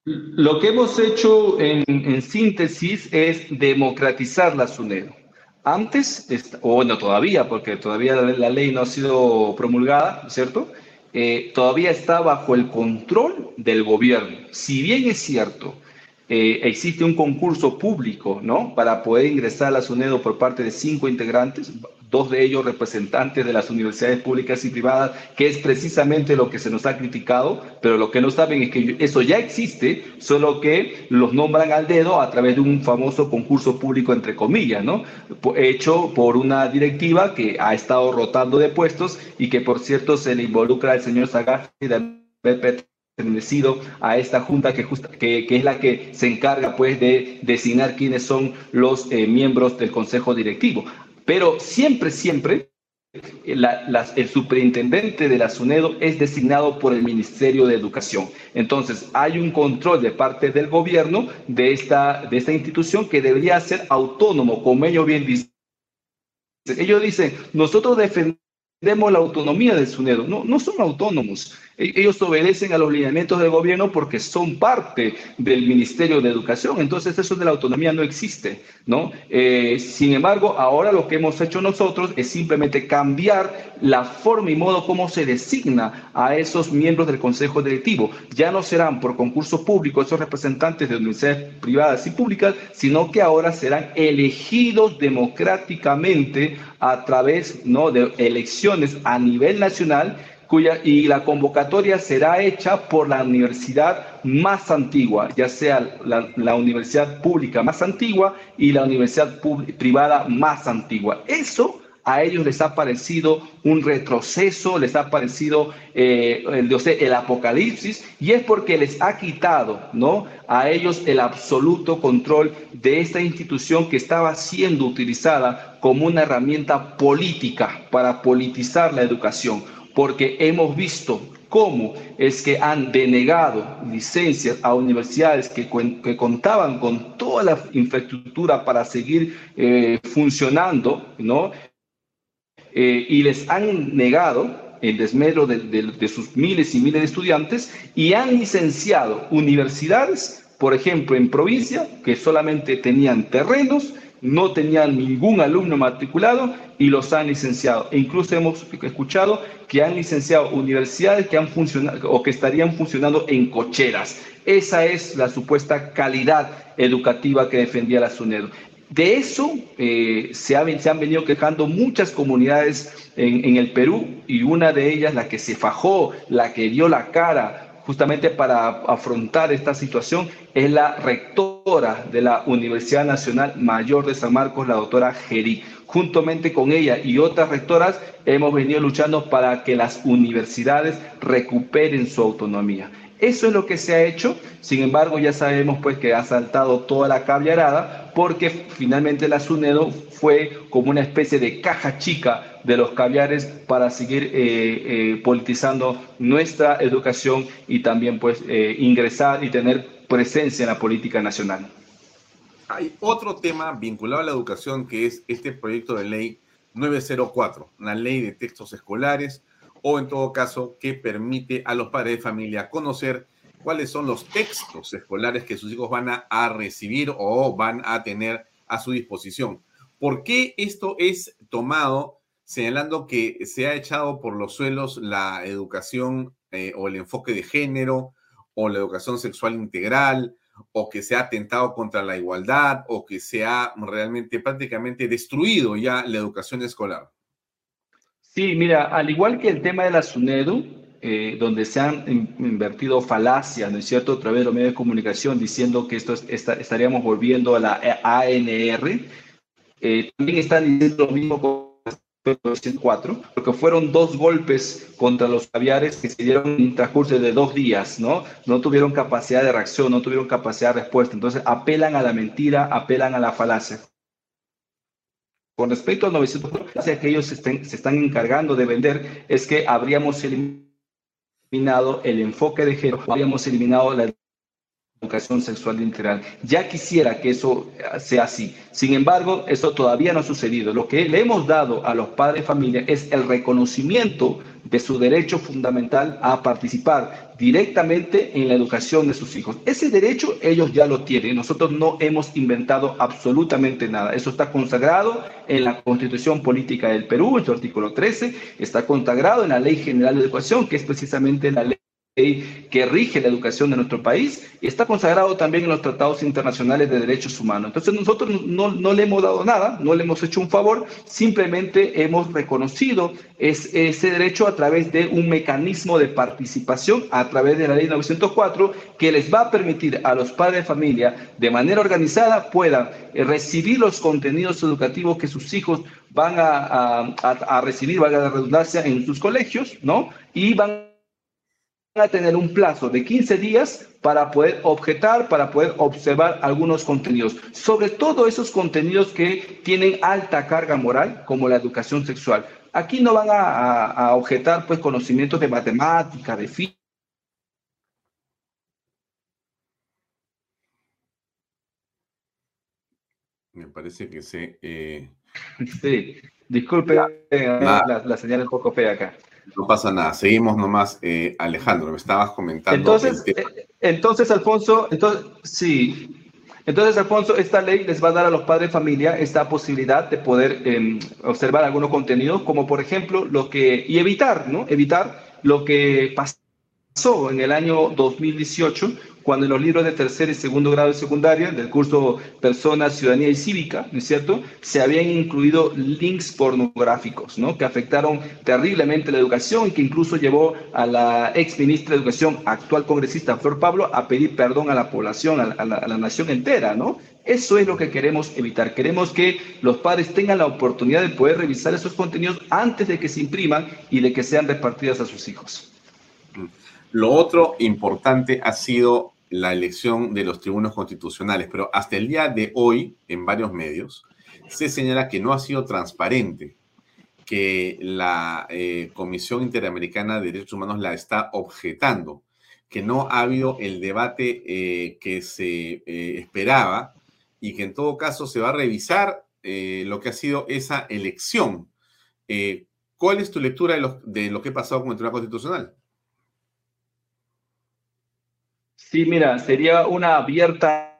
Lo que hemos hecho en, en síntesis es democratizar la SUNEDO. Antes, o bueno, todavía, porque todavía la ley no ha sido promulgada, ¿cierto? Eh, todavía está bajo el control del gobierno. Si bien es cierto, eh, existe un concurso público, ¿no? Para poder ingresar a la SUNEDO por parte de cinco integrantes, dos de ellos representantes de las universidades públicas y privadas, que es precisamente lo que se nos ha criticado, pero lo que no saben es que eso ya existe, solo que los nombran al dedo a través de un famoso concurso público, entre comillas, ¿no? Hecho por una directiva que ha estado rotando de puestos y que, por cierto, se le involucra al señor Sagasti de pertenecido a esta junta que, que, que, es la que se encarga pues de designar quiénes son los eh, miembros del consejo directivo. Pero siempre, siempre, el superintendente de la SUNEDO es designado por el Ministerio de Educación. Entonces, hay un control de parte del gobierno de esta, de esta institución que debería ser autónomo, como ellos bien dicen. Ellos dicen, nosotros defendemos la autonomía del SUNEDO. No, no son autónomos. E-, ellos obedecen a los lineamientos del gobierno porque son parte del Ministerio de Educación. Entonces eso de la autonomía no existe, ¿no? Eh, sin embargo, ahora lo que hemos hecho nosotros es simplemente cambiar la forma y modo como se designa a esos miembros del Consejo Directivo. Ya no serán por concurso público esos representantes de universidades privadas y públicas, sino que ahora serán elegidos democráticamente a través ¿no? de elecciones a nivel nacional y la convocatoria será hecha por la universidad más antigua, ya sea la, universidad pública más antigua y la universidad privada más antigua. Eso a ellos les ha parecido un retroceso, les ha parecido eh, el, el apocalipsis, y es porque les ha quitado ¿no? a ellos el absoluto control de esta institución que estaba siendo utilizada como una herramienta política para politizar la educación porque hemos visto cómo es que han denegado licencias a universidades que, contaban con toda la infraestructura para seguir eh, funcionando, ¿no? Eh, y les han negado el desmedro de, de, sus miles y miles de estudiantes y han licenciado universidades, por ejemplo, en provincia, que solamente tenían terrenos, no tenían ningún alumno matriculado y los han licenciado. E incluso hemos escuchado que han licenciado universidades que han funcionado o que estarían funcionando en cocheras. Esa es la supuesta calidad educativa que defendía la SUNEDO. De eso eh, se, han venido quejando muchas comunidades en el Perú y una de ellas, la que se fajó, la que dio la cara justamente para afrontar esta situación es la rectora de la Universidad Nacional Mayor de San Marcos, la doctora Gerí. Juntamente con ella y otras rectoras hemos venido luchando para que las universidades recuperen su autonomía. Eso es lo que se ha hecho, sin embargo ya sabemos pues que ha saltado toda la caviarada porque finalmente la SUNEDO fue como una especie de caja chica de los caviares para seguir eh, eh, politizando nuestra educación y también pues eh, ingresar y tener presencia en la política nacional. Hay otro tema vinculado a la educación que es este proyecto de ley 904, una ley de textos escolares o en todo caso que permite a los padres de familia conocer cuáles son los textos escolares que sus hijos van a, recibir o van a tener a su disposición. ¿Por qué esto es tomado señalando que se ha echado por los suelos la educación eh, o el enfoque de género o la educación sexual integral o que se ha atentado contra la igualdad o que se ha realmente prácticamente destruido ya la educación escolar. Sí, mira, al igual que el tema de la SUNEDU, eh, donde se han invertido falacias, ¿no es cierto?, a través de los medios de comunicación diciendo que esto estaríamos volviendo a la ANR, eh, también están diciendo lo mismo 1904, porque fueron dos golpes contra los caviares que se dieron en transcurso de dos días, ¿no? No tuvieron capacidad de reacción, no tuvieron capacidad de respuesta. Entonces apelan a la mentira, apelan a la falacia. Con respecto al 904, que ellos se, se están encargando de vender es que habríamos eliminado el enfoque de género, habríamos eliminado la educación sexual integral. Ya quisiera que eso sea así. Sin embargo, eso todavía no ha sucedido. Lo que le hemos dado a los padres de familia es el reconocimiento de su derecho fundamental a participar directamente en la educación de sus hijos. Ese derecho ellos ya lo tienen. Nosotros no hemos inventado absolutamente nada. Eso está consagrado en la Constitución Política del Perú, en su artículo 13, está consagrado en la Ley General de Educación, que es precisamente la ley que rige la educación de nuestro país y está consagrado también en los tratados internacionales de derechos humanos. Entonces nosotros no, no le hemos dado nada, no le hemos hecho un favor, simplemente hemos reconocido ese derecho a través de un mecanismo de participación a través de la ley 904 que les va a permitir a los padres de familia de manera organizada puedan eh, recibir los contenidos educativos que sus hijos van a, a, a recibir, valga la redundancia, en sus colegios, ¿no? Y van a tener un plazo de 15 días para poder objetar, para poder observar algunos contenidos, sobre todo esos contenidos que tienen alta carga moral, como la educación sexual. Aquí no van a, objetar pues conocimientos de matemática, de física. Me parece que se... Eh... Sí, disculpe, eh, la, la señal es un poco fea acá. No pasa nada, seguimos nomás. Eh, Alejandro, me estabas comentando. Entonces, eh, entonces Alfonso, entonces, sí. Entonces, Alfonso, esta ley les va a dar a los padres de familia esta posibilidad de poder em, observar algunos contenidos, como por ejemplo lo que, y evitar, ¿no? Evitar lo que pasó en el año 2018 cuando en los libros de tercer y segundo grado de secundaria del curso Personas, Ciudadanía y Cívica, ¿no es cierto?, se habían incluido links pornográficos, ¿no?, que afectaron terriblemente la educación y que incluso llevó a la ex ministra de Educación, actual congresista Flor Pablo, a pedir perdón a la población, a la, nación entera, ¿no? Eso es lo que queremos evitar. Queremos que los padres tengan la oportunidad de poder revisar esos contenidos antes de que se impriman y de que sean repartidas a sus hijos. Lo otro importante ha sido la elección de los tribunos constitucionales, pero hasta el día de hoy, en varios medios, se señala que no ha sido transparente, que la eh, Comisión Interamericana de Derechos Humanos la está objetando, que no ha habido el debate eh, que se eh, esperaba y que en todo caso se va a revisar lo que ha sido esa elección. ¿Cuál es tu lectura de lo, de lo que ha pasado con el Tribunal Constitucional? Sí, mira, sería una abierta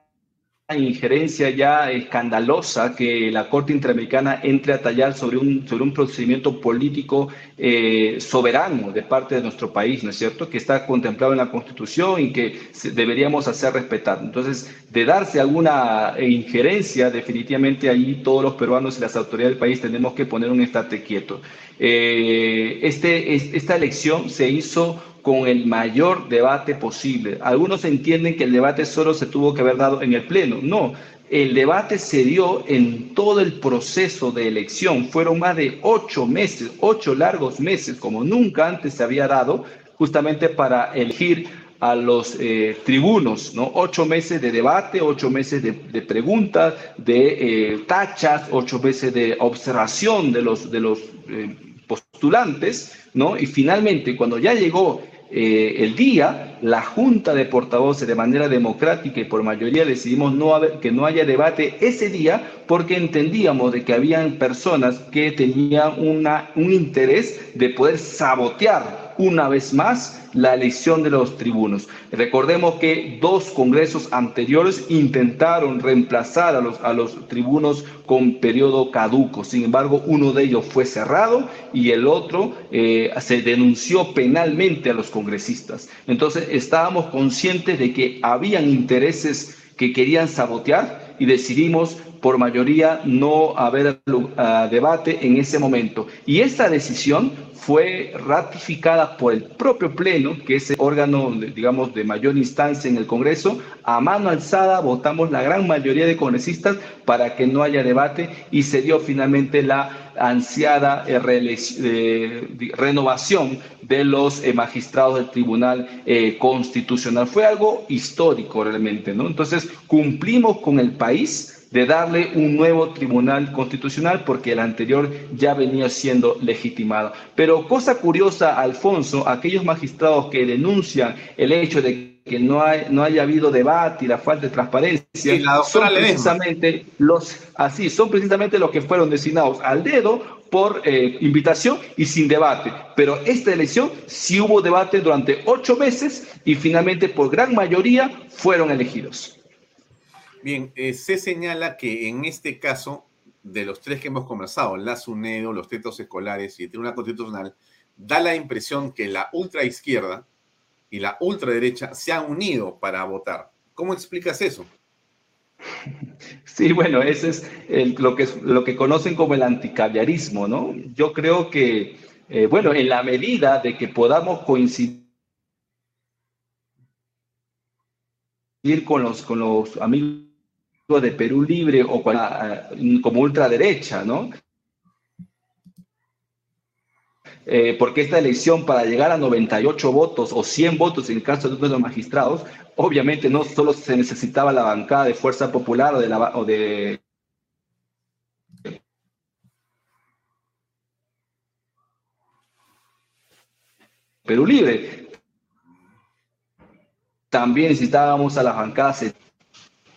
injerencia ya escandalosa que la Corte Interamericana entre a tallar sobre un, sobre un procedimiento político eh, soberano de parte de nuestro país, ¿no es cierto?, que está contemplado en la Constitución y que deberíamos hacer respetar. Entonces, de darse alguna injerencia, definitivamente ahí todos los peruanos y las autoridades del país tenemos que poner un estate quieto. Eh, este, esta elección se hizo con el mayor debate posible. Algunos entienden que el debate solo se tuvo que haber dado en el Pleno. No, el debate se dio en todo el proceso de elección. Fueron más de ocho meses, ocho largos meses, como nunca antes se había dado, justamente para elegir a los eh, tribunos, ¿no? Ocho meses de debate, ocho meses de, preguntas, de eh, tachas, ocho meses de observación de los, de los eh, postulantes, ¿no? Y finalmente, cuando ya llegó eh, el día, la Junta de Portavoces de manera democrática y por mayoría decidimos no que no haya debate ese día porque entendíamos de que habían personas que tenían una, un interés de poder sabotear una vez más la elección de los tribunos. Recordemos que dos congresos anteriores intentaron reemplazar a los, a los tribunos con periodo caduco. Sin embargo, uno de ellos fue cerrado y el otro eh, se denunció penalmente a los congresistas. Entonces, estábamos conscientes de que habían intereses que querían sabotear y decidimos por mayoría no haber uh, debate en ese momento. Y esa decisión fue ratificada por el propio Pleno, que es el órgano, digamos, de mayor instancia en el Congreso. A mano alzada votamos la gran mayoría de congresistas para que no haya debate y se dio finalmente la ansiada eh, eh, renovación de los eh, magistrados del Tribunal Constitucional. Fue algo histórico realmente, ¿no? Entonces, cumplimos con el país de darle un nuevo tribunal constitucional porque el anterior ya venía siendo legitimado. Pero cosa curiosa, Alfonso, aquellos magistrados que denuncian el hecho de que no, hay, no haya habido debate y la falta de transparencia, son precisamente los así, son precisamente los que fueron designados al dedo por eh, invitación y sin debate. Pero esta elección sí hubo debate durante ocho meses y finalmente por gran mayoría fueron elegidos. Bien, eh, se señala que en este caso, de los tres que hemos conversado, la SUNEDO, los tetos escolares y el Tribunal Constitucional, da la impresión que la ultraizquierda y la ultraderecha se han unido para votar. ¿Cómo explicas eso? Sí, bueno, ese es lo, que, lo que conocen como el anticaviarismo, ¿no? Yo creo que, eh, bueno, en la medida de que podamos coincidir con los, con los amigos de Perú Libre o como ultraderecha, ¿no? Eh, porque esta elección para llegar a 98 votos o 100 votos en caso de los magistrados, obviamente no solo se necesitaba la bancada de Fuerza Popular o de, la, o de Perú Libre. También necesitábamos a las bancadas.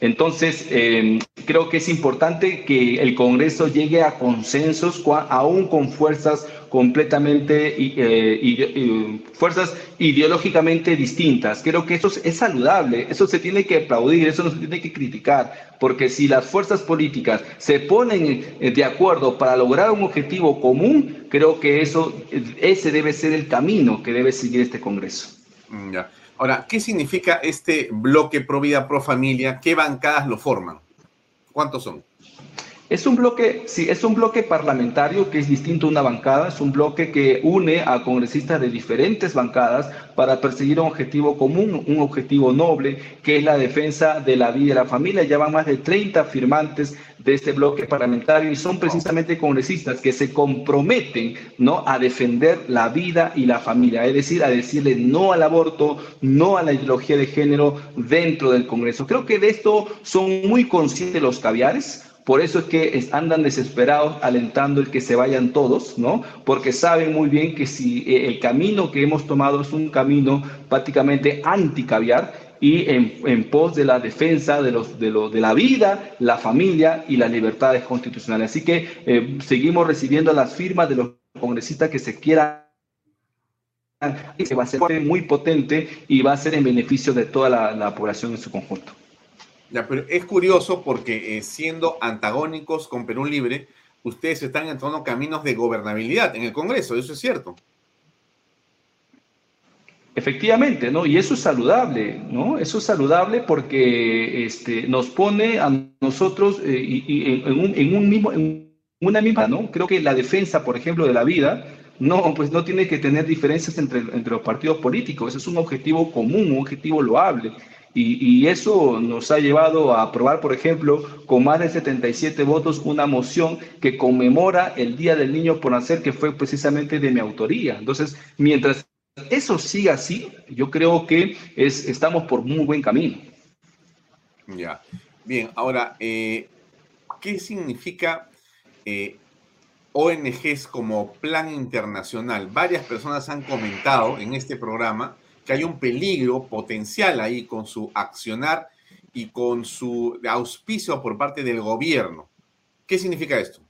Entonces, eh, creo que es importante que el Congreso llegue a consensos, aún con fuerzas completamente, eh, fuerzas ideológicamente distintas. Creo que eso es saludable, eso se tiene que aplaudir, eso no se tiene que criticar, porque si las fuerzas políticas se ponen eh, de acuerdo para lograr un objetivo común, creo que eso, ese debe ser el camino que debe seguir este Congreso. Mm, ya. Ahora, ¿qué significa este bloque pro vida, pro familia? ¿Qué bancadas lo forman? ¿Cuántos son? Es un bloque, sí, es un bloque parlamentario que es distinto a una bancada, es un bloque que une a congresistas de diferentes bancadas para perseguir un objetivo común, un objetivo noble, que es la defensa de la vida y la familia. Ya van más de 30 firmantes de este bloque parlamentario y son precisamente congresistas que se comprometen ¿no? a defender la vida y la familia, es decir, a decirle no al aborto, no a la ideología de género dentro del Congreso. Creo que de esto son muy conscientes los caviares por eso es que andan desesperados alentando el que se vayan todos, ¿no? Porque saben muy bien que si eh, el camino que hemos tomado es un camino prácticamente anti-caviar y en, pos de la defensa de, los, de, de la vida, la familia y las libertades constitucionales. Así que eh, seguimos recibiendo las firmas de los congresistas que se quieran que va a ser muy potente y va a ser en beneficio de toda la población en su conjunto pero es curioso porque eh, siendo antagónicos con Perú Libre, ustedes están entrando caminos de gobernabilidad en el Congreso, eso es cierto. Efectivamente, ¿no? Y eso es saludable, ¿no? Eso es saludable porque este, nos pone a nosotros eh, y, en, un, mismo, en una misma, ¿no? Creo que la defensa, por ejemplo, de la vida, no, pues no tiene que tener diferencias entre, entre los partidos políticos. Ese es un objetivo común, un objetivo loable. Y, eso nos ha llevado a aprobar, por ejemplo, con más de 77 votos, una moción que conmemora el Día del Niño por Nacer, que fue precisamente de mi autoría. Entonces, mientras eso siga así, yo creo que es, estamos por muy buen camino. Ya. Bien, ahora, eh, ¿qué significa eh, ONGs como plan internacional? Varias personas han comentado en este programa hay un peligro potencial ahí con su accionar y con su auspicio por parte del gobierno. ¿Qué significa esto?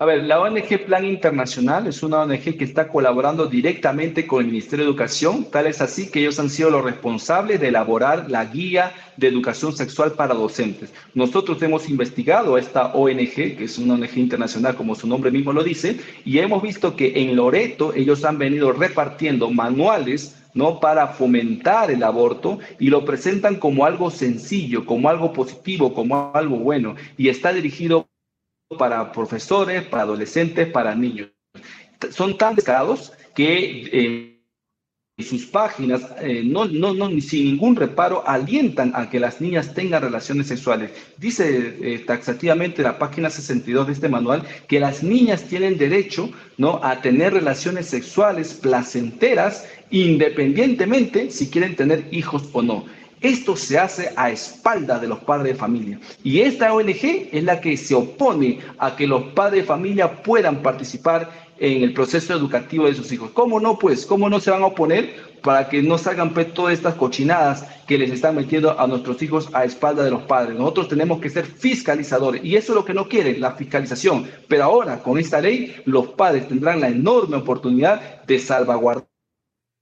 A ver, la ONG Plan Internacional es una ONG que está colaborando directamente con el Ministerio de Educación, tal es así que ellos han sido los responsables de elaborar la guía de educación sexual para docentes. Nosotros hemos investigado a esta ONG, que es una ONG internacional como su nombre mismo lo dice, y hemos visto que en Loreto ellos han venido repartiendo manuales ¿no? para fomentar el aborto y lo presentan como algo sencillo, como algo positivo, como algo bueno, y está dirigido para profesores, para adolescentes, para niños. Son tan descarados que sus páginas, eh, no, no, no, sin ningún reparo, alientan a que las niñas tengan relaciones sexuales. Dice eh, taxativamente la página 62 de este manual que las niñas tienen derecho ¿no? a tener relaciones sexuales placenteras independientemente si quieren tener hijos o no. Esto se hace a espalda de los padres de familia. Y esta ONG es la que se opone a que los padres de familia puedan participar en el proceso educativo de sus hijos. ¿Cómo no? Pues, ¿cómo no se van a oponer para que no salgan pues, todas estas cochinadas que les están metiendo a nuestros hijos a espalda de los padres? Nosotros tenemos que ser fiscalizadores y eso es lo que no quiere, la fiscalización. Pero ahora, con esta ley, los padres tendrán la enorme oportunidad de salvaguardar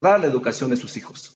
la educación de sus hijos.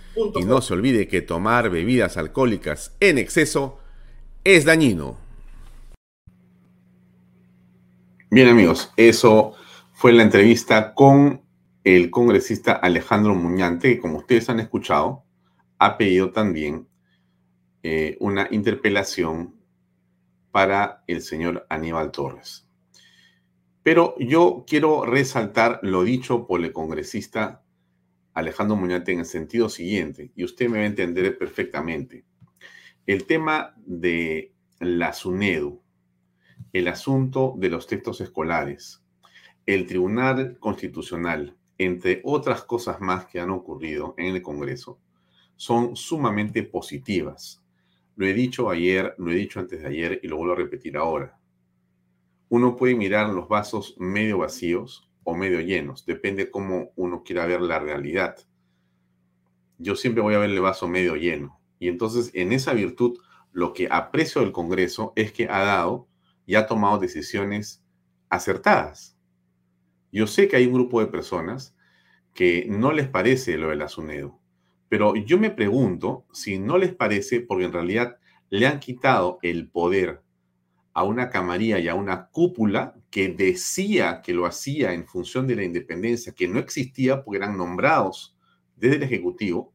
Y no se olvide que tomar bebidas alcohólicas en exceso es dañino. Bien amigos, eso fue la entrevista con el congresista Alejandro Muñante, que como ustedes han escuchado, ha pedido también eh, una interpelación para el señor Aníbal Torres. Pero yo quiero resaltar lo dicho por el congresista Alejandro Muñate en el sentido siguiente, y usted me va a entender perfectamente. El tema de la SUNEDU, el asunto de los textos escolares, el Tribunal Constitucional, entre otras cosas más que han ocurrido en el Congreso, son sumamente positivas. Lo he dicho ayer, lo he dicho antes de ayer y lo vuelvo a repetir ahora. Uno puede mirar los vasos medio vacíos o medio llenos, depende cómo uno quiera ver la realidad. Yo siempre voy a ver el vaso medio lleno. Y entonces, en esa virtud, lo que aprecio del Congreso es que ha dado y ha tomado decisiones acertadas. Yo sé que hay un grupo de personas que no les parece lo del Asunedo, pero yo me pregunto si no les parece porque en realidad le han quitado el poder a una camarilla y a una cúpula que decía que lo hacía en función de la independencia, que no existía porque eran nombrados desde el Ejecutivo,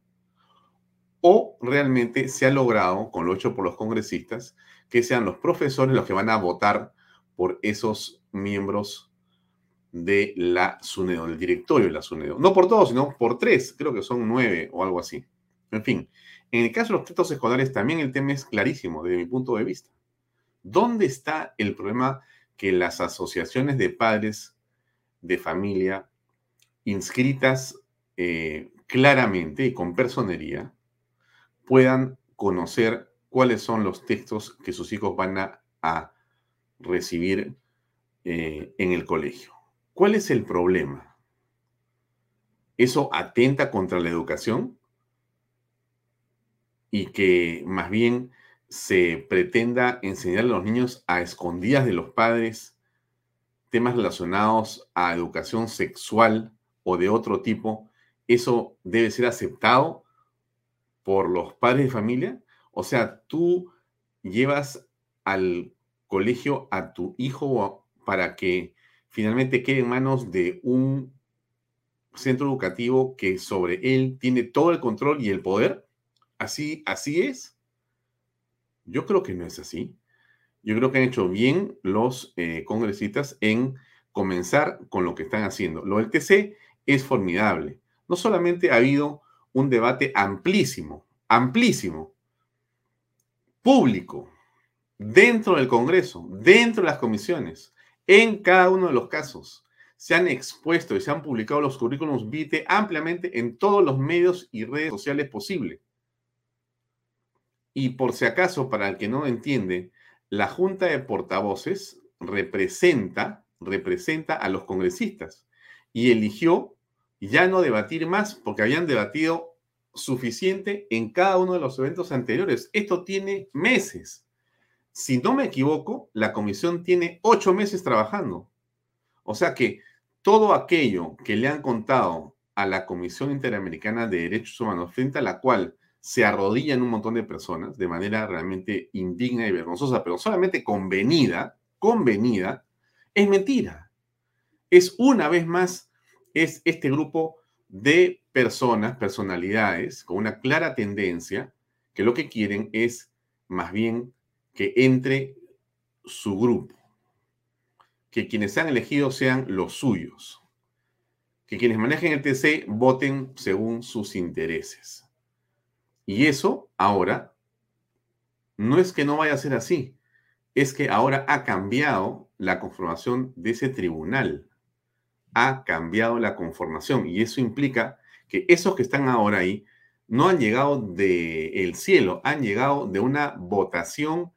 o realmente se ha logrado, con lo hecho por los congresistas, que sean los profesores los que van a votar por esos miembros de la SUNEDO, del directorio de la SUNEDO. No por todos, sino por tres, creo que son nueve o algo así. En fin, en el caso de los textos escolares también el tema es clarísimo desde mi punto de vista. ¿Dónde está el problema que las asociaciones de padres de familia inscritas eh, claramente y con personería puedan conocer cuáles son los textos que sus hijos van a, recibir eh, en el colegio? ¿Cuál es el problema? ¿Eso atenta contra la educación? Y que más bien se pretenda enseñar a los niños a escondidas de los padres temas relacionados a educación sexual o de otro tipo, ¿eso debe ser aceptado por los padres de familia? O sea, tú llevas al colegio a tu hijo para que finalmente quede en manos de un centro educativo que sobre él tiene todo el control y el poder. ¿Así, así es? Yo creo que no es así. Yo creo que han hecho bien los eh, congresistas en comenzar con lo que están haciendo. Lo del TC es formidable. No solamente ha habido un debate amplísimo, amplísimo, público, dentro del Congreso, dentro de las comisiones, en cada uno de los casos. Se han expuesto y se han publicado los currículums VITE ampliamente en todos los medios y redes sociales posibles. Y por si acaso, para el que no entiende, la Junta de Portavoces representa, representa a los congresistas y eligió ya no debatir más porque habían debatido suficiente en cada uno de los eventos anteriores. Esto tiene meses. Si no me equivoco, la comisión tiene ocho meses trabajando. O sea que todo aquello que le han contado a la Comisión Interamericana de Derechos Humanos, frente a la cual se arrodillan un montón de personas de manera realmente indigna y vergonzosa, pero solamente convenida, convenida, es mentira. Es una vez más, es este grupo de personas, personalidades, con una clara tendencia, que lo que quieren es más bien que entre su grupo, que quienes sean elegidos sean los suyos, que quienes manejen el TC voten según sus intereses. Y eso ahora no es que no vaya a ser así, es que ahora ha cambiado la conformación de ese tribunal, ha cambiado la conformación y eso implica que esos que están ahora ahí no han llegado del cielo, han llegado de una votación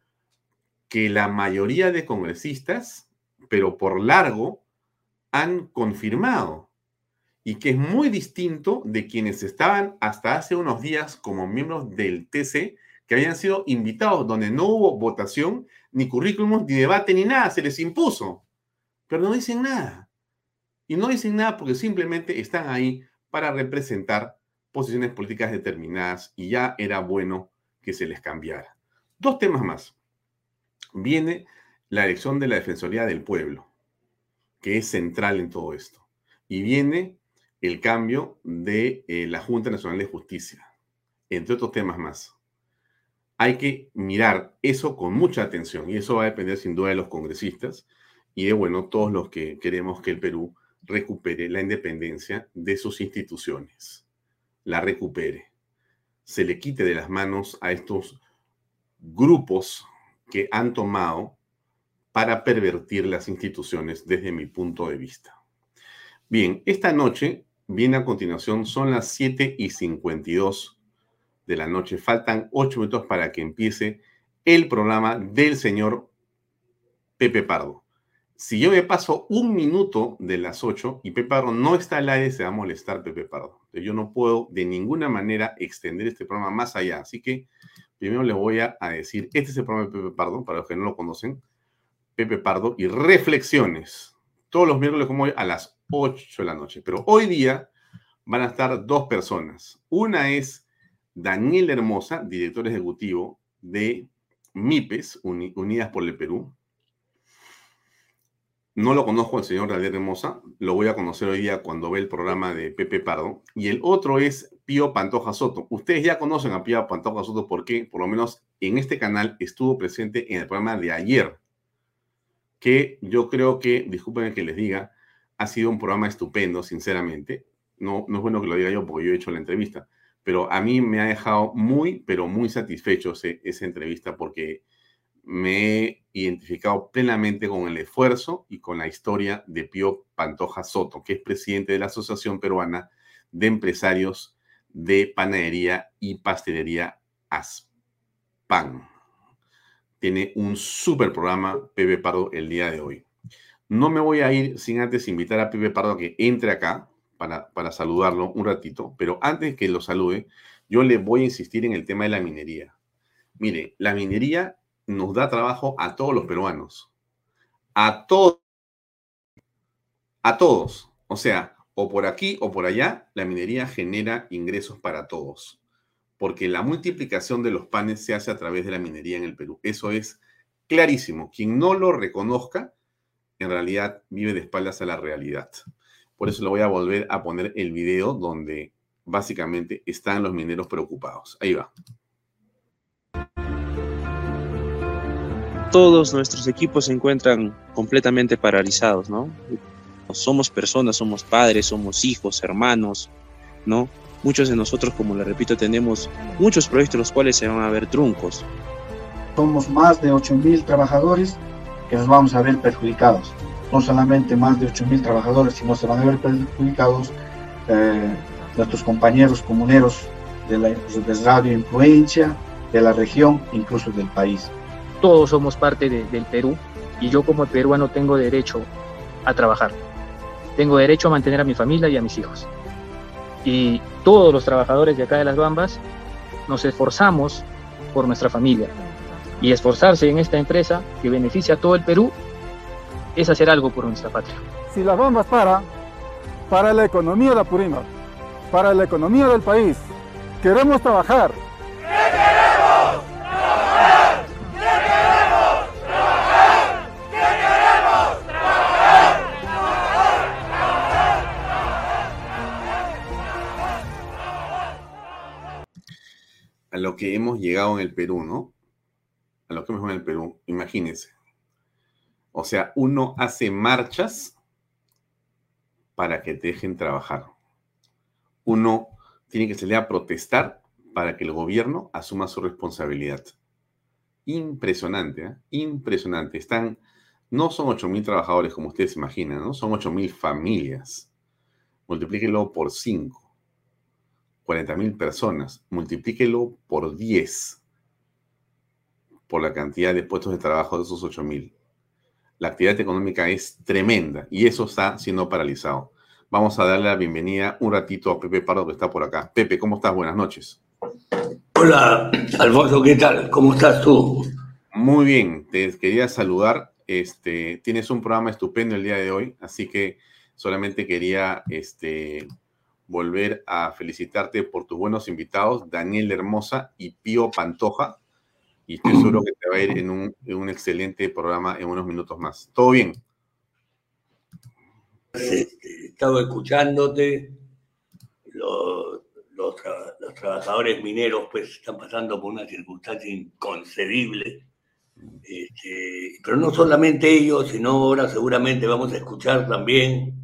que la mayoría de congresistas, pero por largo, han confirmado y que es muy distinto de quienes estaban hasta hace unos días como miembros del TC, que habían sido invitados, donde no hubo votación, ni currículum, ni debate, ni nada, se les impuso. Pero no dicen nada. Y no dicen nada porque simplemente están ahí para representar posiciones políticas determinadas y ya era bueno que se les cambiara. Dos temas más viene la elección de la Defensoría del Pueblo, que es central en todo esto. Y viene el cambio de eh, la Junta Nacional de Justicia, entre otros temas más. Hay que mirar eso con mucha atención y eso va a depender sin duda de los congresistas y de, bueno, todos los que queremos que el Perú recupere la independencia de sus instituciones, la recupere, se le quite de las manos a estos grupos que han tomado para pervertir las instituciones desde mi punto de vista. Bien, esta noche viene a continuación, son las 7 y 52 de la noche. Faltan 8 minutos para que empiece el programa del señor Pepe Pardo. Si yo me paso un minuto de las 8 y Pepe Pardo no está al aire, se va a molestar Pepe Pardo. Yo no puedo de ninguna manera extender este programa más allá. Así que Primero les voy a, decir, este es el programa de Pepe Pardo, para los que no lo conocen, Pepe Pardo y reflexiones, todos los miércoles como hoy a las 8 de la noche. Pero hoy día van a estar dos personas. Una es Daniel Hermosa, director ejecutivo de MIPES, Unidas por el Perú. No lo conozco al señor Daniel Hermosa, lo voy a conocer hoy día cuando ve el programa de Pepe Pardo. Y el otro es Pío Pantoja Soto. Ustedes ya conocen a Pío Pantoja Soto porque, por lo menos en este canal, estuvo presente en el programa de ayer, que yo creo que, disculpen que les diga, ha sido un programa estupendo, sinceramente. No, no es bueno que lo diga yo porque yo he hecho la entrevista, pero a mí me ha dejado muy, pero muy satisfecho esa entrevista porque me he identificado plenamente con el esfuerzo y con la historia de Pío Pantoja Soto, que es presidente de la Asociación Peruana de Empresarios de panadería y pastelería Aspan. Tiene un súper programa Pepe Pardo el día de hoy. No me voy a ir sin antes invitar a Pepe Pardo a que entre acá para, para saludarlo un ratito, pero antes que lo salude, yo le voy a insistir en el tema de la minería. Mire, la minería nos da trabajo a todos los peruanos. A todos. A todos. O sea, o por aquí o por allá, la minería genera ingresos para todos, porque la multiplicación de los panes se hace a través de la minería en el Perú. Eso es clarísimo. Quien no lo reconozca, en realidad vive de espaldas a la realidad. Por eso le voy a volver a poner el video donde básicamente están los mineros preocupados. Ahí va. Todos nuestros equipos se encuentran completamente paralizados, ¿no? Somos personas, somos padres, somos hijos, hermanos, ¿no? Muchos de nosotros, como le repito, tenemos muchos proyectos los cuales se van a ver truncos. Somos más de 8.000 trabajadores que nos vamos a ver perjudicados. No solamente más de 8.000 trabajadores, sino se van a ver perjudicados eh, nuestros compañeros comuneros de la de Radio Influencia, de la región, incluso del país. Todos somos parte de, del Perú y yo como peruano tengo derecho a trabajar. Tengo derecho a mantener a mi familia y a mis hijos. Y todos los trabajadores de acá de las Bambas nos esforzamos por nuestra familia. Y esforzarse en esta empresa que beneficia a todo el Perú es hacer algo por nuestra patria. Si las Bambas para, para la economía de Apurímac, para la economía del país, queremos trabajar. ¿Qué queremos? ¡Trabajar! ¿Qué queremos? ¡Trabajar! ¿Qué queremos? ¡Trabajar! A lo que hemos llegado en el Perú, ¿no? A lo que hemos en el Perú, imagínense. O sea, uno hace marchas para que te dejen trabajar. Uno tiene que salir a protestar para que el gobierno asuma su responsabilidad. Impresionante, ¿eh? impresionante. Están, no son 8.000 trabajadores como ustedes imaginan, ¿no? Son 8.000 familias. Multiplíquelo por 5. 40.000 personas. Multiplíquelo por 10. Por la cantidad de puestos de trabajo de esos 8.000. La actividad económica es tremenda y eso está siendo paralizado. Vamos a darle la bienvenida un ratito a Pepe Pardo que está por acá. Pepe, ¿cómo estás? Buenas noches. Hola, Alfonso, ¿qué tal? ¿Cómo estás tú? Muy bien, te quería saludar. Este, tienes un programa estupendo el día de hoy, así que solamente quería este, volver a felicitarte por tus buenos invitados, Daniel Hermosa y Pío Pantoja. Y estoy seguro que te va a ir en un, en un excelente programa en unos minutos más. ¿Todo bien? Este, He estado escuchándote. Los, los, tra- los trabajadores mineros pues están pasando por una circunstancia inconcebible. Este, pero no solamente ellos, sino ahora seguramente vamos a escuchar también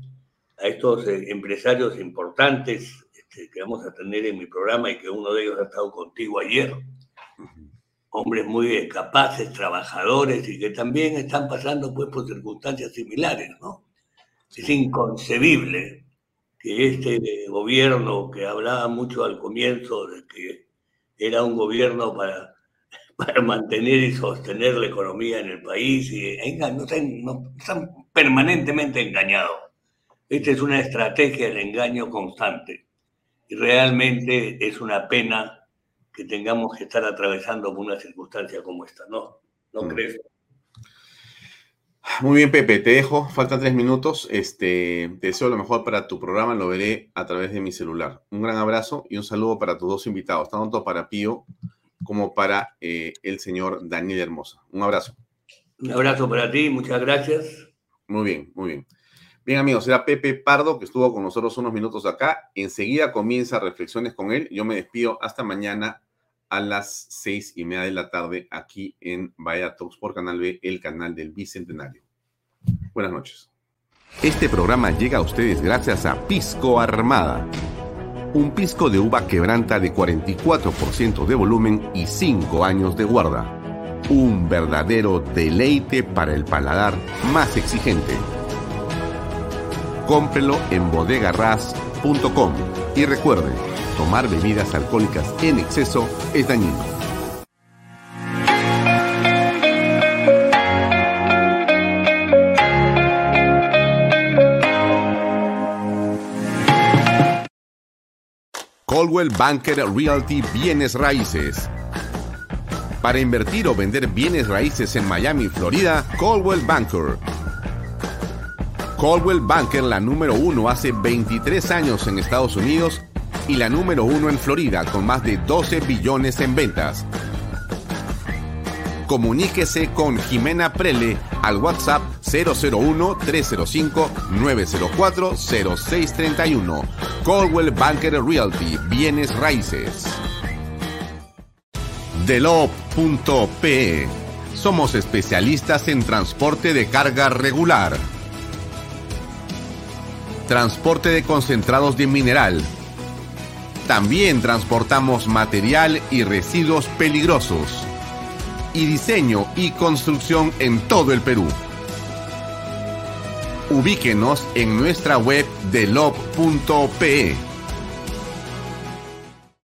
a estos eh, empresarios importantes este, que vamos a tener en mi programa y que uno de ellos ha estado contigo ayer. Hombres muy capaces, trabajadores y que también están pasando pues por circunstancias similares, ¿no? Es inconcebible que este gobierno que hablaba mucho al comienzo de que era un gobierno para, para mantener y sostener la economía en el país y enga- no están, no- están permanentemente engañados. Esta es una estrategia del engaño constante y realmente es una pena que tengamos que estar atravesando por una circunstancia como esta, ¿no? ¿No Mm. crees? Muy bien, Pepe, te dejo. Faltan tres minutos. Este, te deseo lo mejor para tu programa. Lo veré a través de mi celular. Un gran abrazo y un saludo para tus dos invitados, tanto para Pío como para eh, el señor Daniel Hermosa. Un abrazo. Un abrazo para ti, muchas gracias. Muy bien, muy bien. Bien, amigos, era Pepe Pardo que estuvo con nosotros unos minutos acá. Enseguida comienza reflexiones con él. Yo me despido hasta mañana a las seis y media de la tarde aquí en Vaya Talks por Canal B, el canal del Bicentenario. Buenas noches. Este programa llega a ustedes gracias a Pisco Armada. Un pisco de uva quebranta de 44% de volumen y 5 años de guarda. Un verdadero deleite para el paladar más exigente. Cómprelo en bodegarras.com y recuerde, tomar bebidas alcohólicas en exceso es dañino. Coldwell Banker Realty Bienes Raíces. Para invertir o vender bienes raíces en Miami, Florida, Coldwell Banker. Coldwell Banker, la número uno hace 23 años en Estados Unidos y la número uno en Florida con más de 12 billones en ventas. Comuníquese con Jimena Prele al WhatsApp 001-305-904-0631. Coldwell Banker Realty, bienes raíces. Delop.pe Somos especialistas en transporte de carga regular. Transporte de concentrados de mineral. También transportamos material y residuos peligrosos. Y diseño y construcción en todo el Perú. Ubíquenos en nuestra web delop.pe